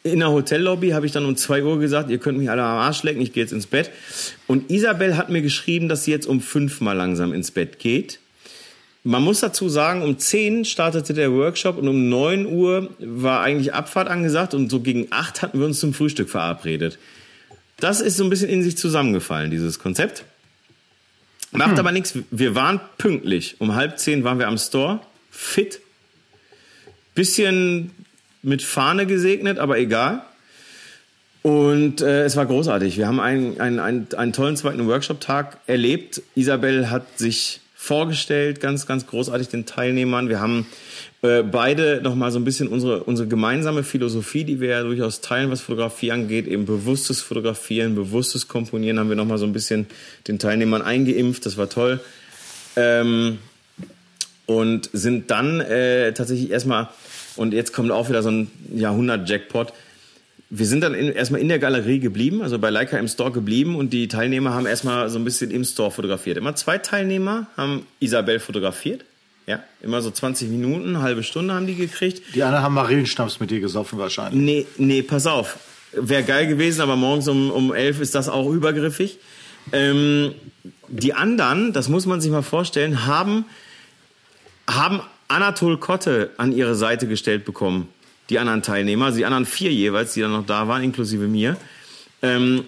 In der Hotellobby habe ich dann um zwei Uhr gesagt, ihr könnt mich alle am Arsch lecken, ich gehe jetzt ins Bett. Und Isabel hat mir geschrieben, dass sie jetzt um fünf mal langsam ins Bett geht. Man muss dazu sagen, um zehn startete der Workshop und um neun Uhr war eigentlich Abfahrt angesagt und so gegen acht hatten wir uns zum Frühstück verabredet. Das ist so ein bisschen in sich zusammengefallen, dieses Konzept. Macht hm. aber nichts. Wir waren pünktlich. Um halb zehn waren wir am Store. Fit. Bisschen mit Fahne gesegnet, aber egal. Und äh, es war großartig. Wir haben einen, einen, einen, einen tollen zweiten Workshop-Tag erlebt. Isabel hat sich vorgestellt, ganz, ganz großartig den Teilnehmern. Wir haben äh, beide nochmal so ein bisschen unsere, unsere gemeinsame Philosophie, die wir ja durchaus teilen, was Fotografie angeht, eben bewusstes Fotografieren, bewusstes Komponieren, haben wir nochmal so ein bisschen den Teilnehmern eingeimpft. Das war toll. Ähm, und sind dann äh, tatsächlich erstmal, und jetzt kommt auch wieder so ein Jahrhundert-Jackpot, wir sind dann in, erstmal in der Galerie geblieben, also bei Leica im Store geblieben und die Teilnehmer haben erstmal so ein bisschen im Store fotografiert. Immer zwei Teilnehmer haben Isabel fotografiert. Ja, immer so 20 Minuten, halbe Stunde haben die gekriegt. Die anderen haben Marillenschnaps mit dir gesoffen wahrscheinlich. Nee, nee, pass auf. Wäre geil gewesen, aber morgens um, um 11 ist das auch übergriffig. Ähm, die anderen, das muss man sich mal vorstellen, haben, haben Anatol Kotte an ihre Seite gestellt bekommen die anderen Teilnehmer, also die anderen vier jeweils, die dann noch da waren, inklusive mir. Ähm,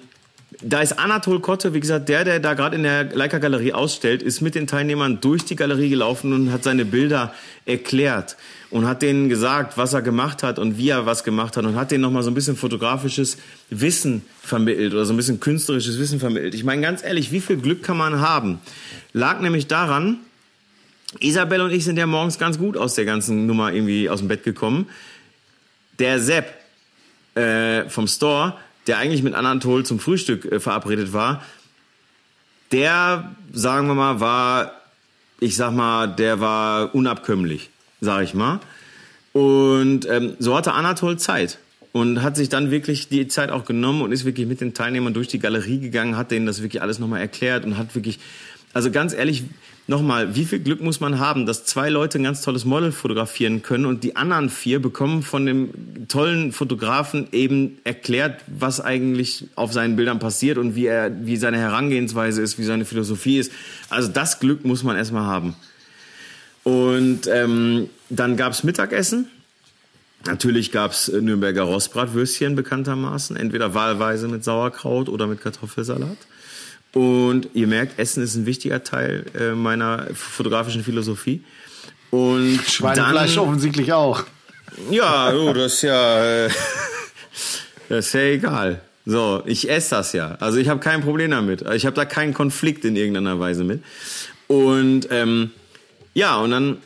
da ist Anatol Kotte, wie gesagt, der, der da gerade in der Leica Galerie ausstellt, ist mit den Teilnehmern durch die Galerie gelaufen und hat seine Bilder erklärt und hat denen gesagt, was er gemacht hat und wie er was gemacht hat und hat denen nochmal so ein bisschen fotografisches Wissen vermittelt oder so ein bisschen künstlerisches Wissen vermittelt. Ich meine, ganz ehrlich, wie viel Glück kann man haben? Lag nämlich daran, Isabel und ich sind ja morgens ganz gut aus der ganzen Nummer irgendwie aus dem Bett gekommen der Sepp äh, vom Store, der eigentlich mit Anatol zum Frühstück äh, verabredet war, der, sagen wir mal, war, ich sag mal, der war unabkömmlich, sag ich mal. Und ähm, so hatte Anatol Zeit und hat sich dann wirklich die Zeit auch genommen und ist wirklich mit den Teilnehmern durch die Galerie gegangen, hat denen das wirklich alles nochmal erklärt und hat wirklich, also ganz ehrlich, nochmal, wie viel Glück muss man haben, dass zwei Leute ein ganz tolles Model fotografieren können und die anderen vier bekommen von dem tollen Fotografen eben erklärt, was eigentlich auf seinen Bildern passiert und wie er, wie seine Herangehensweise ist, wie seine Philosophie ist. Also das Glück muss man erstmal haben. Und ähm, dann gab's Mittagessen. Natürlich gab's Nürnberger Rostbratwürstchen bekanntermaßen, entweder wahlweise mit Sauerkraut oder mit Kartoffelsalat. Und ihr merkt, Essen ist ein wichtiger Teil äh, meiner fotografischen Philosophie. Und Schweinefleisch dann, offensichtlich auch. Ja, oh, das ist ja, äh, (laughs) das ist ja egal. So, ich esse das ja. Also ich habe kein Problem damit. Ich habe da keinen Konflikt in irgendeiner Weise mit. Und ähm, ja, und dann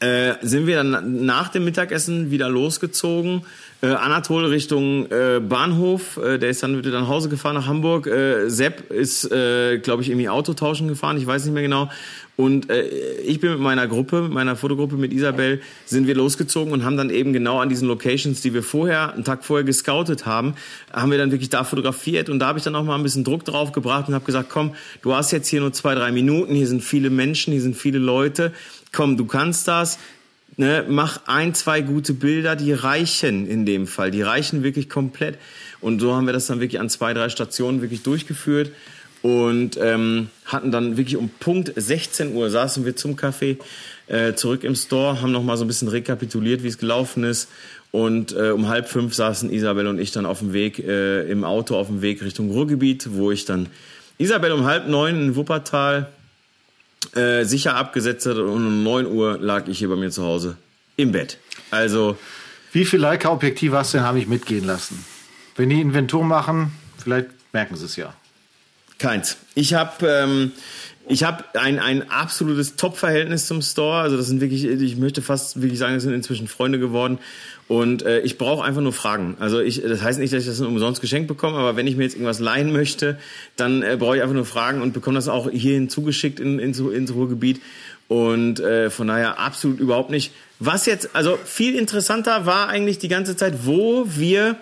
äh, sind wir dann nach dem Mittagessen wieder losgezogen äh, Anatol Richtung äh, Bahnhof, äh, der ist dann wieder nach Hause gefahren nach Hamburg. Äh, Sepp ist, äh, glaube ich, irgendwie Auto tauschen gefahren, ich weiß nicht mehr genau. Und äh, ich bin mit meiner Gruppe, mit meiner Fotogruppe mit Isabel, sind wir losgezogen und haben dann eben genau an diesen Locations, die wir vorher, einen Tag vorher gescoutet haben, haben wir dann wirklich da fotografiert. Und da habe ich dann auch mal ein bisschen Druck drauf gebracht und habe gesagt, komm, du hast jetzt hier nur zwei, drei Minuten, hier sind viele Menschen, hier sind viele Leute, komm, du kannst das Ne, mach ein, zwei gute Bilder, die reichen in dem Fall. Die reichen wirklich komplett. Und so haben wir das dann wirklich an zwei, drei Stationen wirklich durchgeführt und ähm, hatten dann wirklich um Punkt 16 Uhr saßen wir zum Kaffee äh, zurück im Store, haben noch mal so ein bisschen rekapituliert, wie es gelaufen ist und äh, um halb fünf saßen Isabel und ich dann auf dem Weg äh, im Auto auf dem Weg Richtung Ruhrgebiet, wo ich dann Isabel um halb neun in Wuppertal äh, sicher abgesetzt hat und um neun Uhr lag ich hier bei mir zu Hause im Bett. Also wie viele Leica-Objektive hast du denn habe ich mitgehen lassen? Wenn die Inventur machen, vielleicht merken sie es ja. Keins. Ich habe ähm, ich habe ein, ein absolutes Top-Verhältnis zum Store. Also das sind wirklich, ich möchte fast wirklich sagen, das sind inzwischen Freunde geworden. Und äh, ich brauche einfach nur Fragen. Also ich, das heißt nicht, dass ich das umsonst geschenkt bekomme, aber wenn ich mir jetzt irgendwas leihen möchte, dann äh, brauche ich einfach nur Fragen und bekomme das auch hierhin zugeschickt in, in, ins Ruhrgebiet. Und äh, von daher absolut überhaupt nicht. Was jetzt, also viel interessanter war eigentlich die ganze Zeit, wo wir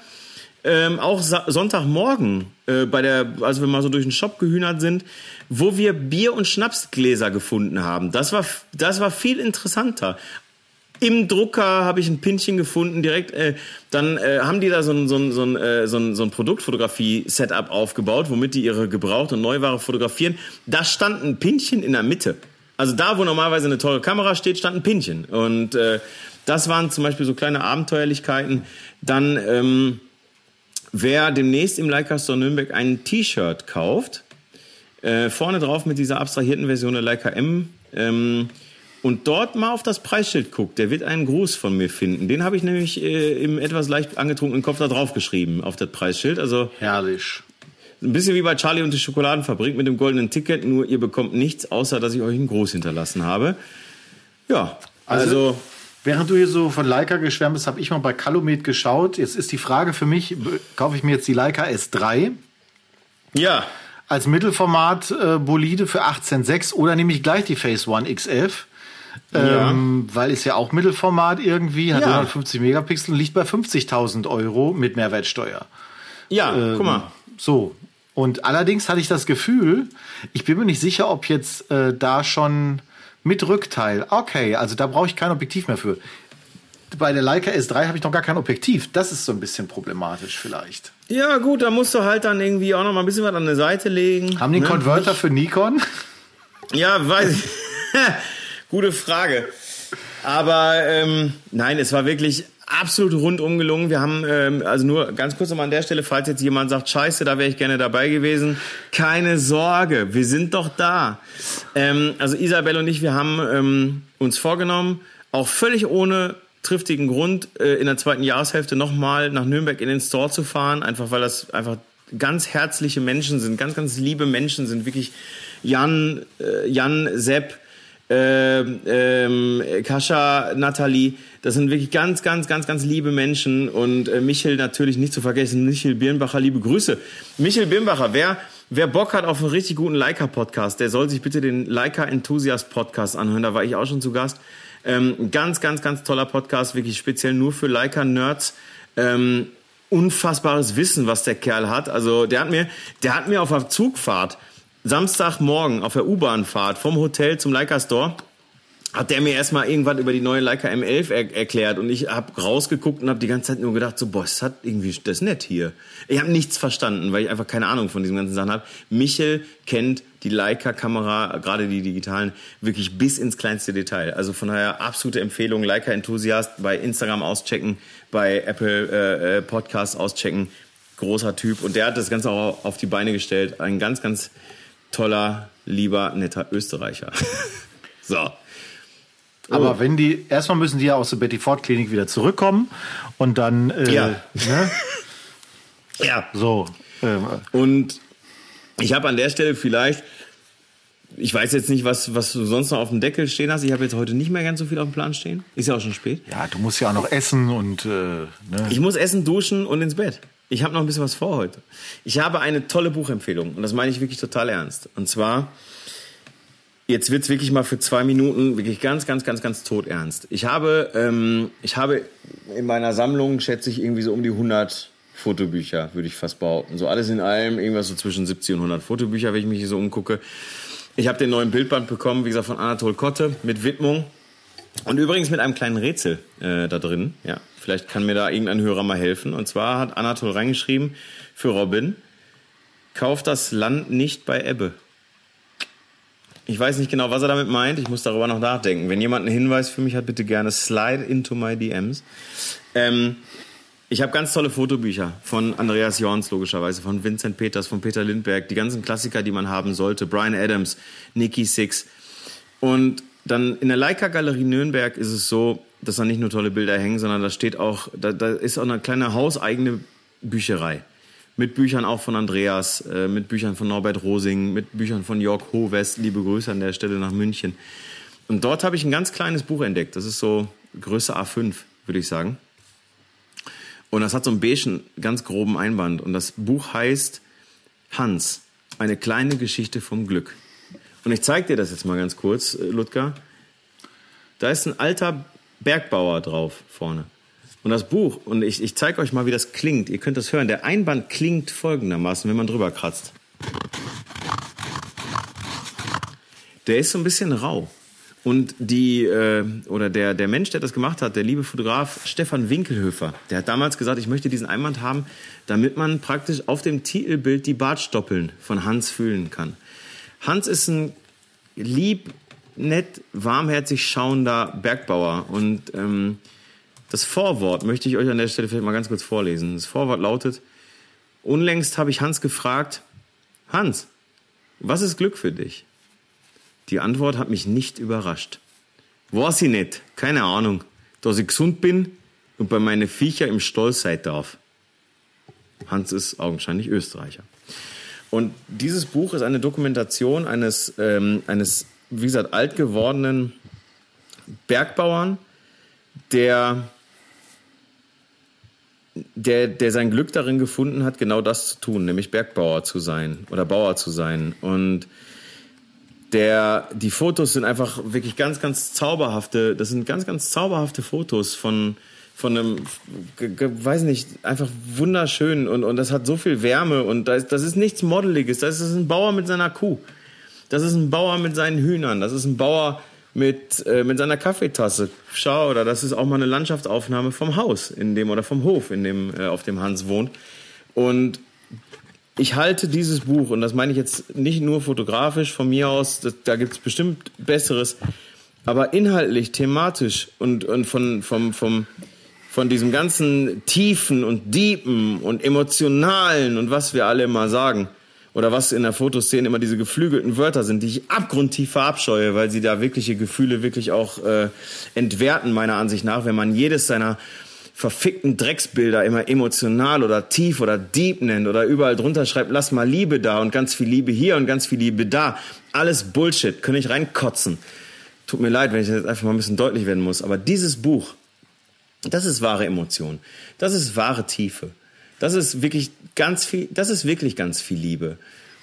ähm, auch Sonntagmorgen äh, bei der, als wir mal so durch den Shop gehühnert sind, wo wir Bier- und Schnapsgläser gefunden haben. Das war, das war viel interessanter. Im Drucker habe ich ein Pinchen gefunden, direkt. Äh, dann äh, haben die da so ein, so ein, so ein, äh, so ein, so ein Produktfotografie-Setup aufgebaut, womit die ihre Gebraucht- und Neuware fotografieren. Da stand ein Pinchen in der Mitte. Also da, wo normalerweise eine tolle Kamera steht, stand ein Pinchen. Und äh, das waren zum Beispiel so kleine Abenteuerlichkeiten. Dann, ähm, wer demnächst im Leica Store Nürnberg ein T-Shirt kauft, äh, vorne drauf mit dieser abstrahierten Version der Leica M ähm, und dort mal auf das Preisschild guckt, der wird einen Gruß von mir finden. Den habe ich nämlich äh, im etwas leicht angetrunkenen Kopf da drauf geschrieben auf das Preisschild. Also herrlich. Ein bisschen wie bei Charlie und die Schokoladenfabrik mit dem goldenen Ticket, nur ihr bekommt nichts, außer dass ich euch einen Gruß hinterlassen habe. Ja, also, also Während du hier so von Leica geschwärmt bist, habe ich mal bei Calumet geschaut. Jetzt ist die Frage für mich, kaufe ich mir jetzt die Leica S3? Ja als Mittelformat äh, Bolide für 18,6 oder nehme ich gleich die Phase One X11. Ähm, ja. Weil ist ja auch Mittelformat irgendwie, hat ja. 150 Megapixel, liegt bei 50.000 Euro mit Mehrwertsteuer. Ja, ähm, guck mal. So. Und allerdings hatte ich das Gefühl, ich bin mir nicht sicher, ob jetzt äh, da schon mit Rückteil, okay, also da brauche ich kein Objektiv mehr für bei der Leica S3 habe ich noch gar kein Objektiv. Das ist so ein bisschen problematisch vielleicht. Ja, gut, da musst du halt dann irgendwie auch noch mal ein bisschen was an der Seite legen. Haben die einen ne? Converter für Nikon? Ja, weiß ich. (laughs) Gute Frage. Aber ähm, nein, es war wirklich absolut rundum gelungen. Wir haben, ähm, also nur ganz kurz nochmal an der Stelle, falls jetzt jemand sagt, scheiße, da wäre ich gerne dabei gewesen. Keine Sorge, wir sind doch da. Ähm, also Isabel und ich, wir haben ähm, uns vorgenommen, auch völlig ohne triftigen Grund, äh, in der zweiten Jahreshälfte nochmal nach Nürnberg in den Store zu fahren, einfach weil das einfach ganz herzliche Menschen sind, ganz, ganz liebe Menschen sind, wirklich Jan, äh, Jan, Sepp, äh, ähm, Kascha, Nathalie, das sind wirklich ganz, ganz, ganz, ganz liebe Menschen und äh, Michel natürlich nicht zu vergessen, Michel Birnbacher, liebe Grüße. Michel Birnbacher, wer, wer Bock hat auf einen richtig guten Leica-Podcast, der soll sich bitte den Leica Enthusiast Podcast anhören, da war ich auch schon zu Gast. Ähm, ganz, ganz, ganz toller Podcast, wirklich speziell nur für Leica-Nerds. Ähm, unfassbares Wissen, was der Kerl hat. Also der hat mir, der hat mir auf der Zugfahrt Samstagmorgen auf der U-Bahn-Fahrt vom Hotel zum Leica Store hat der mir erstmal irgendwas über die neue Leica M11 er erklärt und ich habe rausgeguckt und habe die ganze Zeit nur gedacht, so, boah, das hat irgendwie, das nett hier. Ich habe nichts verstanden, weil ich einfach keine Ahnung von diesen ganzen Sachen habe. Michel kennt die Leica-Kamera, gerade die digitalen, wirklich bis ins kleinste Detail. Also von daher absolute Empfehlung, Leica-Enthusiast bei Instagram auschecken, bei Apple äh, äh, Podcasts auschecken. Großer Typ und der hat das Ganze auch auf die Beine gestellt. Ein ganz, ganz toller, lieber, netter Österreicher. (laughs) so. Aber oh. wenn die, erstmal müssen die ja aus der Betty Ford Klinik wieder zurückkommen und dann, äh, ja. Ne? (laughs) ja. So. Äh, und ich habe an der Stelle vielleicht, ich weiß jetzt nicht, was, was du sonst noch auf dem Deckel stehen hast. Ich habe jetzt heute nicht mehr ganz so viel auf dem Plan stehen. Ist ja auch schon spät. Ja, du musst ja auch noch essen und. Äh, ne? Ich muss essen, duschen und ins Bett. Ich habe noch ein bisschen was vor heute. Ich habe eine tolle Buchempfehlung und das meine ich wirklich total ernst. Und zwar jetzt wird's wirklich mal für zwei Minuten wirklich ganz, ganz, ganz, ganz tot ernst. Ich habe, ähm, ich habe in meiner Sammlung, schätze ich, irgendwie so um die 100 Fotobücher, würde ich fast behaupten. So alles in allem, irgendwas so zwischen 70 und 100 Fotobücher, wenn ich mich hier so umgucke. Ich habe den neuen Bildband bekommen, wie gesagt, von Anatol Kotte mit Widmung. Und übrigens mit einem kleinen Rätsel äh, da drin. Ja, vielleicht kann mir da irgendein Hörer mal helfen. Und zwar hat Anatol reingeschrieben für Robin: Kauft das Land nicht bei Ebbe. Ich weiß nicht genau, was er damit meint. Ich muss darüber noch nachdenken. Wenn jemand einen Hinweis für mich hat, bitte gerne slide into my DMs. Ähm, ich habe ganz tolle Fotobücher von Andreas Jorns logischerweise, von Vincent Peters, von Peter Lindberg, die ganzen Klassiker, die man haben sollte, Brian Adams, Nicky Six. Und dann in der Leica Galerie Nürnberg ist es so, dass da nicht nur tolle Bilder hängen, sondern da steht auch, da, da ist auch eine kleine hauseigene Bücherei. Mit Büchern auch von Andreas, äh, mit Büchern von Norbert Rosing, mit Büchern von Jörg Hovest. Liebe Grüße an der Stelle nach München. Und dort habe ich ein ganz kleines Buch entdeckt. Das ist so Größe A5, würde ich sagen. Und das hat so einen beigen, ganz groben Einband. Und das Buch heißt Hans, eine kleine Geschichte vom Glück. Und ich zeige dir das jetzt mal ganz kurz, äh, Ludger. Da ist ein alter Bergbauer drauf vorne. Und das Buch, und ich, ich zeige euch mal, wie das klingt. Ihr könnt das hören. Der Einband klingt folgendermaßen, wenn man drüber kratzt. Der ist so ein bisschen rau. Und die, äh, oder der, der Mensch, der das gemacht hat, der liebe Fotograf Stefan Winkelhöfer, der hat damals gesagt, ich möchte diesen Einband haben, damit man praktisch auf dem Titelbild die Bartstoppeln von Hans fühlen kann. Hans ist ein lieb, nett, warmherzig schauender Bergbauer. Und ähm, das Vorwort möchte ich euch an der Stelle vielleicht mal ganz kurz vorlesen. Das Vorwort lautet, unlängst habe ich Hans gefragt, Hans, was ist Glück für dich? Die Antwort hat mich nicht überrascht. Weiß ich nicht, keine Ahnung, dass ich gesund bin und bei meinen Viecher im Stall sein darf. Hans ist augenscheinlich Österreicher. Und dieses Buch ist eine Dokumentation eines, ähm, eines wie gesagt, alt gewordenen Bergbauern, der, der, der sein Glück darin gefunden hat, genau das zu tun, nämlich Bergbauer zu sein oder Bauer zu sein. Und der, die Fotos sind einfach wirklich ganz, ganz zauberhafte, das sind ganz, ganz zauberhafte Fotos von, von einem, weiß nicht, einfach wunderschön und, und das hat so viel Wärme und das, das ist nichts Modeliges. Das ist ein Bauer mit seiner Kuh. Das ist ein Bauer mit seinen Hühnern. Das ist ein Bauer mit, äh, mit seiner Kaffeetasse. Schau, oder das ist auch mal eine Landschaftsaufnahme vom Haus in dem oder vom Hof, in dem, äh, auf dem Hans wohnt. Und ich halte dieses Buch, und das meine ich jetzt nicht nur fotografisch von mir aus, das, da gibt es bestimmt Besseres, aber inhaltlich, thematisch und, und von, vom, vom, von diesem ganzen Tiefen und Diepen und Emotionalen und was wir alle immer sagen. Oder was in der Fotoszene immer diese geflügelten Wörter sind, die ich abgrundtief verabscheue, weil sie da wirkliche Gefühle wirklich auch äh, entwerten, meiner Ansicht nach, wenn man jedes seiner verfickten Drecksbilder immer emotional oder tief oder deep nennt oder überall drunter schreibt, lass mal Liebe da und ganz viel Liebe hier und ganz viel Liebe da. Alles Bullshit, könnte ich reinkotzen. Tut mir leid, wenn ich jetzt einfach mal ein bisschen deutlich werden muss, aber dieses Buch, das ist wahre Emotion. Das ist wahre Tiefe. Das ist wirklich ganz viel, das ist wirklich ganz viel Liebe.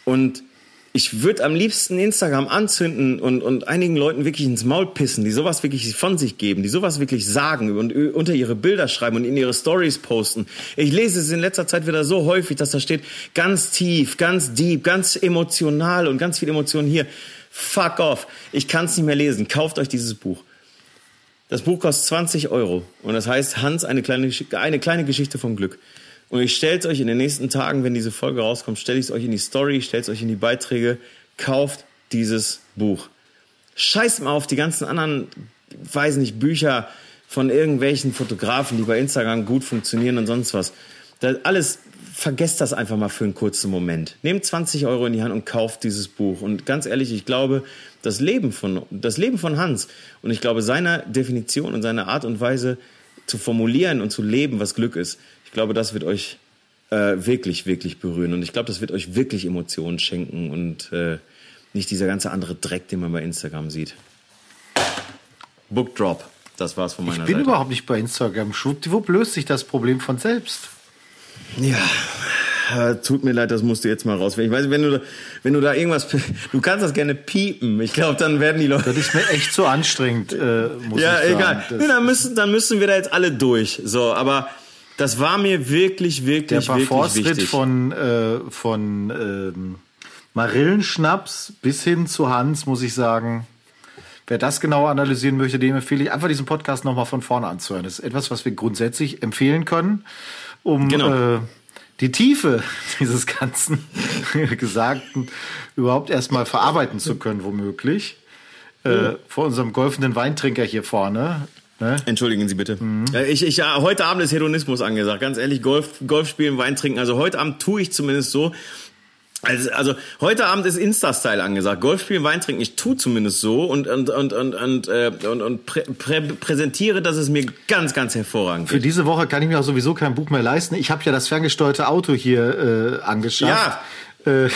Und ich würde am liebsten Instagram anzünden und, und einigen Leuten wirklich ins Maul pissen, die sowas wirklich von sich geben, die sowas wirklich sagen und unter ihre Bilder schreiben und in ihre Stories posten. Ich lese es in letzter Zeit wieder so häufig, dass da steht, ganz tief, ganz deep, ganz emotional und ganz viel Emotionen hier. Fuck off. Ich kann es nicht mehr lesen. Kauft euch dieses Buch. Das Buch kostet 20 Euro und das heißt Hans, eine kleine, eine kleine Geschichte vom Glück. Und ich stelle es euch in den nächsten Tagen, wenn diese Folge rauskommt, stelle ich es euch in die Story, stelle es euch in die Beiträge, kauft dieses Buch. Scheißt mal auf die ganzen anderen, weiß nicht, Bücher von irgendwelchen Fotografen, die bei Instagram gut funktionieren und sonst was. Das alles, vergesst das einfach mal für einen kurzen Moment. Nehmt 20 Euro in die Hand und kauft dieses Buch. Und ganz ehrlich, ich glaube, das Leben von, das Leben von Hans und ich glaube, seiner Definition und seiner Art und Weise zu formulieren und zu leben, was Glück ist, ich glaube, das wird euch äh, wirklich, wirklich berühren. Und ich glaube, das wird euch wirklich Emotionen schenken und äh, nicht dieser ganze andere Dreck, den man bei Instagram sieht. Book Drop. Das war's von meiner Seite. Ich bin Seite. überhaupt nicht bei Instagram. Schwuppdiwupp löst sich das Problem von selbst. Ja, äh, tut mir leid, das musst du jetzt mal raus. Ich weiß, wenn du, wenn du da irgendwas, du kannst das gerne piepen. Ich glaube, dann werden die Leute. Das ist mir echt zu anstrengend. Äh, muss ja, ich egal. Nee, dann müssen, dann müssen wir da jetzt alle durch. So, aber das war mir wirklich, wirklich, Der wirklich wichtig. von äh, von ähm, Marillenschnaps bis hin zu Hans, muss ich sagen. Wer das genauer analysieren möchte, dem empfehle ich einfach diesen Podcast nochmal von vorne anzuhören. Das ist etwas, was wir grundsätzlich empfehlen können, um genau. äh, die Tiefe (laughs) dieses ganzen Gesagten überhaupt erstmal verarbeiten zu können, womöglich. Äh, vor unserem golfenden Weintrinker hier vorne. Ne? Entschuldigen Sie bitte. Mhm. Ich, ich, heute Abend ist Hedonismus angesagt. Ganz ehrlich, Golf, Golf spielen, Wein trinken. Also heute Abend tue ich zumindest so, also, also heute Abend ist Insta-Style angesagt. Golf spielen, Wein trinken. Ich tu zumindest so und und und und und, äh, und, und prä, prä, präsentiere, dass es mir ganz ganz hervorragend Für diese Woche kann ich mir auch sowieso kein Buch mehr leisten. Ich habe ja das ferngesteuerte Auto hier äh, angeschafft. Ja. Äh,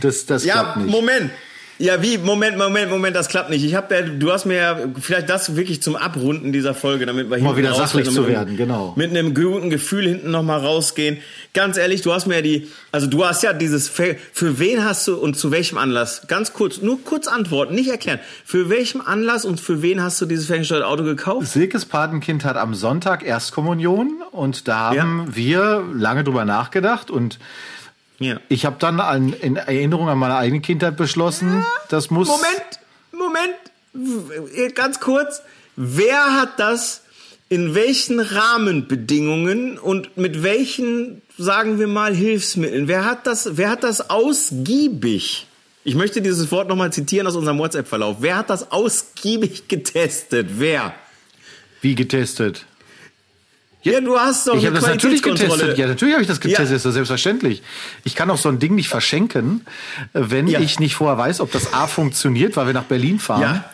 das das ja. Moment. Ja, wie? Moment, Moment, Moment, das klappt nicht. Ich habe ja, du hast mir ja vielleicht das wirklich zum Abrunden dieser Folge, damit wir mal wieder sachlich zu werden, genau. Mit einem guten Gefühl hinten nochmal rausgehen. Ganz ehrlich, du hast mir ja die, also du hast ja dieses, für wen hast du und zu welchem Anlass? Ganz kurz, nur kurz antworten, nicht erklären. Für welchem Anlass und für wen hast du dieses ferngesteuerte Auto gekauft? Silkes Patenkind hat am Sonntag Erstkommunion und da haben ja. wir lange drüber nachgedacht und ja. Ich habe dann an, in Erinnerung an meine eigene Kindheit beschlossen, ja. das muss. Moment, Moment, ganz kurz. Wer hat das in welchen Rahmenbedingungen und mit welchen, sagen wir mal, Hilfsmitteln? Wer hat das, wer hat das ausgiebig? Ich möchte dieses Wort nochmal zitieren aus unserem WhatsApp-Verlauf. Wer hat das ausgiebig getestet? Wer? Wie getestet? Ja, du hast doch Ich habe das natürlich getestet. Ja, natürlich habe ich das getestet, ja. das selbstverständlich. Ich kann auch so ein Ding nicht verschenken, wenn ja. ich nicht vorher weiß, ob das A funktioniert, weil wir nach Berlin fahren. Ja.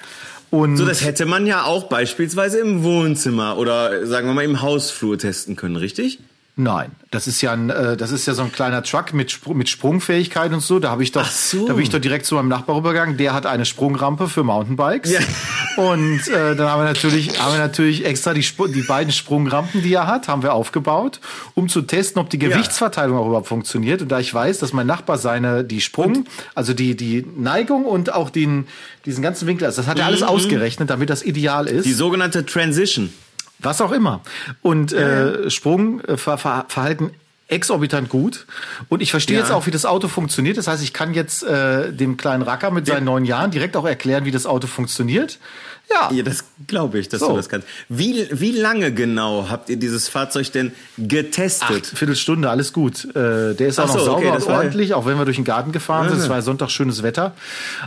Und so, das hätte man ja auch beispielsweise im Wohnzimmer oder sagen wir mal im Hausflur testen können, richtig? Nein, das ist ja ein, äh, das ist ja so ein kleiner Truck mit, Spr mit Sprungfähigkeit und so. Da habe ich doch, so. da bin ich doch direkt zu meinem Nachbar rübergegangen. Der hat eine Sprungrampe für Mountainbikes. Ja. (laughs) Und äh, dann haben wir natürlich, haben wir natürlich extra die, die beiden Sprungrampen, die er hat, haben wir aufgebaut, um zu testen, ob die Gewichtsverteilung ja. auch überhaupt funktioniert. Und da ich weiß, dass mein Nachbar seine die Sprung, und? also die die Neigung und auch den diesen ganzen Winkel, also das hat er alles mhm. ausgerechnet, damit das ideal ist. Die sogenannte Transition. Was auch immer. Und äh, Sprungverhalten exorbitant gut. Und ich verstehe ja. jetzt auch, wie das Auto funktioniert. Das heißt, ich kann jetzt äh, dem kleinen Racker mit seinen neun Jahren direkt auch erklären, wie das Auto funktioniert. Ja. ja das glaube ich, dass so. du das kannst. Wie, wie lange genau habt ihr dieses Fahrzeug denn getestet? Acht Viertelstunde, alles gut. Äh, der ist auch so, noch sauber okay, und ordentlich, auch wenn wir durch den Garten gefahren sind. Es war Sonntag schönes Wetter.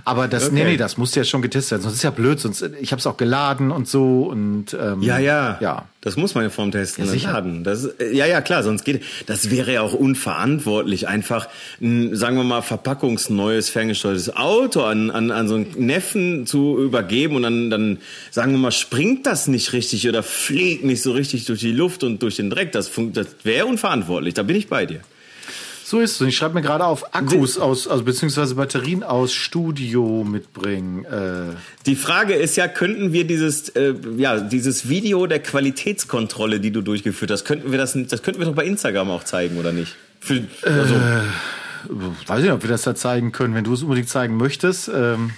Aber das, okay. nee, nee, das musste ja schon getestet werden. Sonst ist ja blöd. Sonst, ich habe es auch geladen und so. Und, ähm, ja, ja. Ja. Das muss man ja vorm Testen ja, sicher. laden. Das, äh, ja, ja, klar, sonst geht, das wäre ja auch unverantwortlich, einfach ein, sagen wir mal, verpackungsneues, ferngesteuertes Auto an, an, an so einen Neffen zu übergeben und dann, dann, sagen wir mal, springt das nicht richtig oder fliegt nicht so richtig durch die Luft und durch den Dreck. Das, das wäre unverantwortlich. Da bin ich bei dir. So ist es. Und ich schreibe mir gerade auf Akkus aus, also beziehungsweise Batterien aus Studio mitbringen. Äh. Die Frage ist ja, könnten wir dieses, äh, ja, dieses Video der Qualitätskontrolle, die du durchgeführt hast, könnten wir das, das könnten wir doch bei Instagram auch zeigen, oder nicht? Für, also. äh, weiß ich nicht, ob wir das da zeigen können, wenn du es unbedingt zeigen möchtest. Ähm,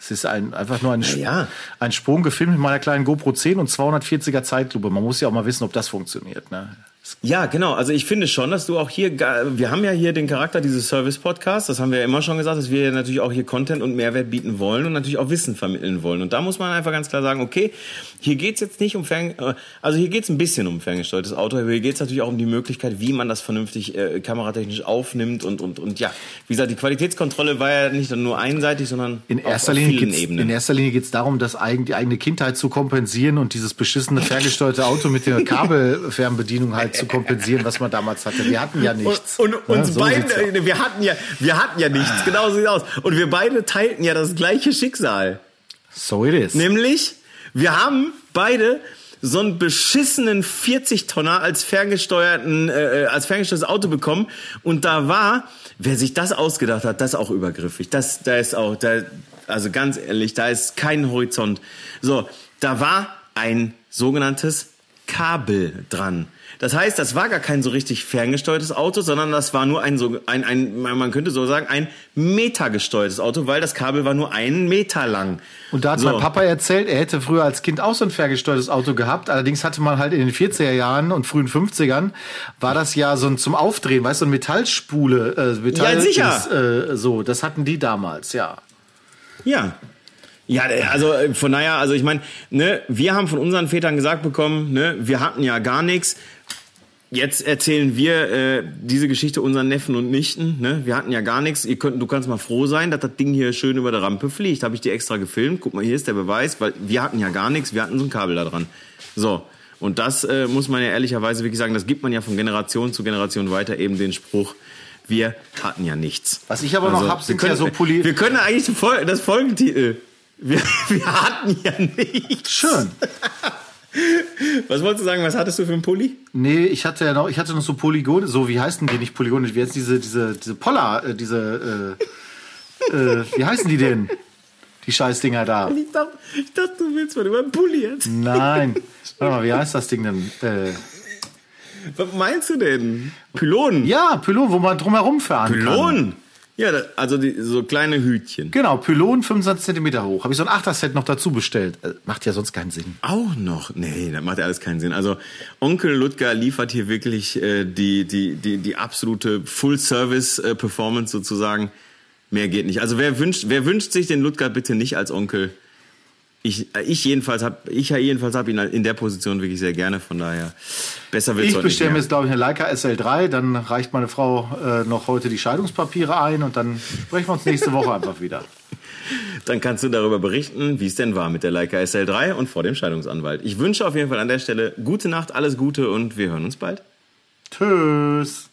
es ist ein, einfach nur ein, ja. ein Sprung gefilmt mit meiner kleinen GoPro 10 und 240er Zeitlupe. Man muss ja auch mal wissen, ob das funktioniert. Ne? Ja, genau. Also ich finde schon, dass du auch hier, wir haben ja hier den Charakter dieses Service-Podcasts, das haben wir ja immer schon gesagt, dass wir natürlich auch hier Content und Mehrwert bieten wollen und natürlich auch Wissen vermitteln wollen. Und da muss man einfach ganz klar sagen, okay, hier geht's jetzt nicht um Fern, äh, also hier geht's ein bisschen um ferngesteuertes Auto, aber hier geht's natürlich auch um die Möglichkeit, wie man das vernünftig äh, kameratechnisch aufnimmt und, und, und ja, wie gesagt, die Qualitätskontrolle war ja nicht nur einseitig, sondern in erster auf, auf Linie Ebenen. In erster Linie geht's darum, das eigen, die eigene Kindheit zu kompensieren und dieses beschissene ferngesteuerte Auto mit der (laughs) Kabelfernbedienung halt zu kompensieren, was man damals hatte. Wir hatten ja nichts. Und, und uns so beiden, wir hatten ja, wir hatten ja nichts. Genau so sieht aus. Und wir beide teilten ja das gleiche Schicksal. So it is. Nämlich, wir haben beide so einen beschissenen 40 Tonner als ferngesteuerten äh, als ferngesteuertes Auto bekommen und da war wer sich das ausgedacht hat das ist auch übergriffig das da ist auch da also ganz ehrlich da ist kein Horizont so da war ein sogenanntes Kabel dran das heißt, das war gar kein so richtig ferngesteuertes Auto, sondern das war nur ein, so, ein, ein man könnte so sagen, ein metergesteuertes Auto, weil das Kabel war nur einen Meter lang. Und da hat so. mein Papa erzählt, er hätte früher als Kind auch so ein ferngesteuertes Auto gehabt. Allerdings hatte man halt in den 40er Jahren und frühen 50ern war das ja so ein zum Aufdrehen, weißt du, so eine Metallspule. Äh, Metall ja, sicher. Ist, äh, so, das hatten die damals, ja. Ja, Ja, also äh, von daher, also ich meine, ne, wir haben von unseren Vätern gesagt bekommen, ne, wir hatten ja gar nichts. Jetzt erzählen wir äh, diese Geschichte unseren Neffen und Nichten. Ne? Wir hatten ja gar nichts. Ihr könnt, du kannst mal froh sein, dass das Ding hier schön über der Rampe fliegt. Habe ich dir extra gefilmt. Guck mal, hier ist der Beweis, weil wir hatten ja gar nichts. Wir hatten so ein Kabel da dran. So. Und das äh, muss man ja ehrlicherweise wirklich sagen, das gibt man ja von Generation zu Generation weiter eben den Spruch, wir hatten ja nichts. Was ich aber also, noch hab, sind können, ja so Poly... Wir können eigentlich das Folgentitel... Wir, (laughs) wir hatten ja nichts. Schön. Was wolltest du sagen? Was hattest du für einen Pulli? Nee, ich hatte ja noch, ich hatte noch so Polygone, so wie heißen die nicht Polygone, wie heißt diese, diese, diese Poller, äh, diese, äh, äh, wie heißen die denn? Die Scheißdinger da. Ich dachte, ich dachte, du willst mal über einen Pulli jetzt. Nein. Warte mal, wie heißt das Ding denn? Äh, Was meinst du denn? Pylonen? Ja, Pylonen, wo man drumherum fahren Pylonen? kann. Pylonen? Ja, also die, so kleine Hütchen. Genau, Pylon 25 cm hoch. Habe ich so ein Achterset noch dazu bestellt. Äh, macht ja sonst keinen Sinn. Auch noch? Nee, das macht ja alles keinen Sinn. Also Onkel Ludger liefert hier wirklich äh, die, die, die, die absolute Full-Service-Performance sozusagen. Mehr geht nicht. Also wer wünscht, wer wünscht sich den Ludger bitte nicht als Onkel? Ich, ich jedenfalls habe ich jedenfalls habe ihn in der Position wirklich sehr gerne. Von daher besser wird Ich bestelle mir jetzt glaube ich eine Leica SL3, dann reicht meine Frau äh, noch heute die Scheidungspapiere ein und dann sprechen wir uns nächste Woche einfach wieder. (laughs) Dann kannst du darüber berichten, wie es denn war mit der Leica SL3 und vor dem Scheidungsanwalt. Ich wünsche auf jeden Fall an der Stelle gute Nacht, alles Gute und wir hören uns bald. Tschüss.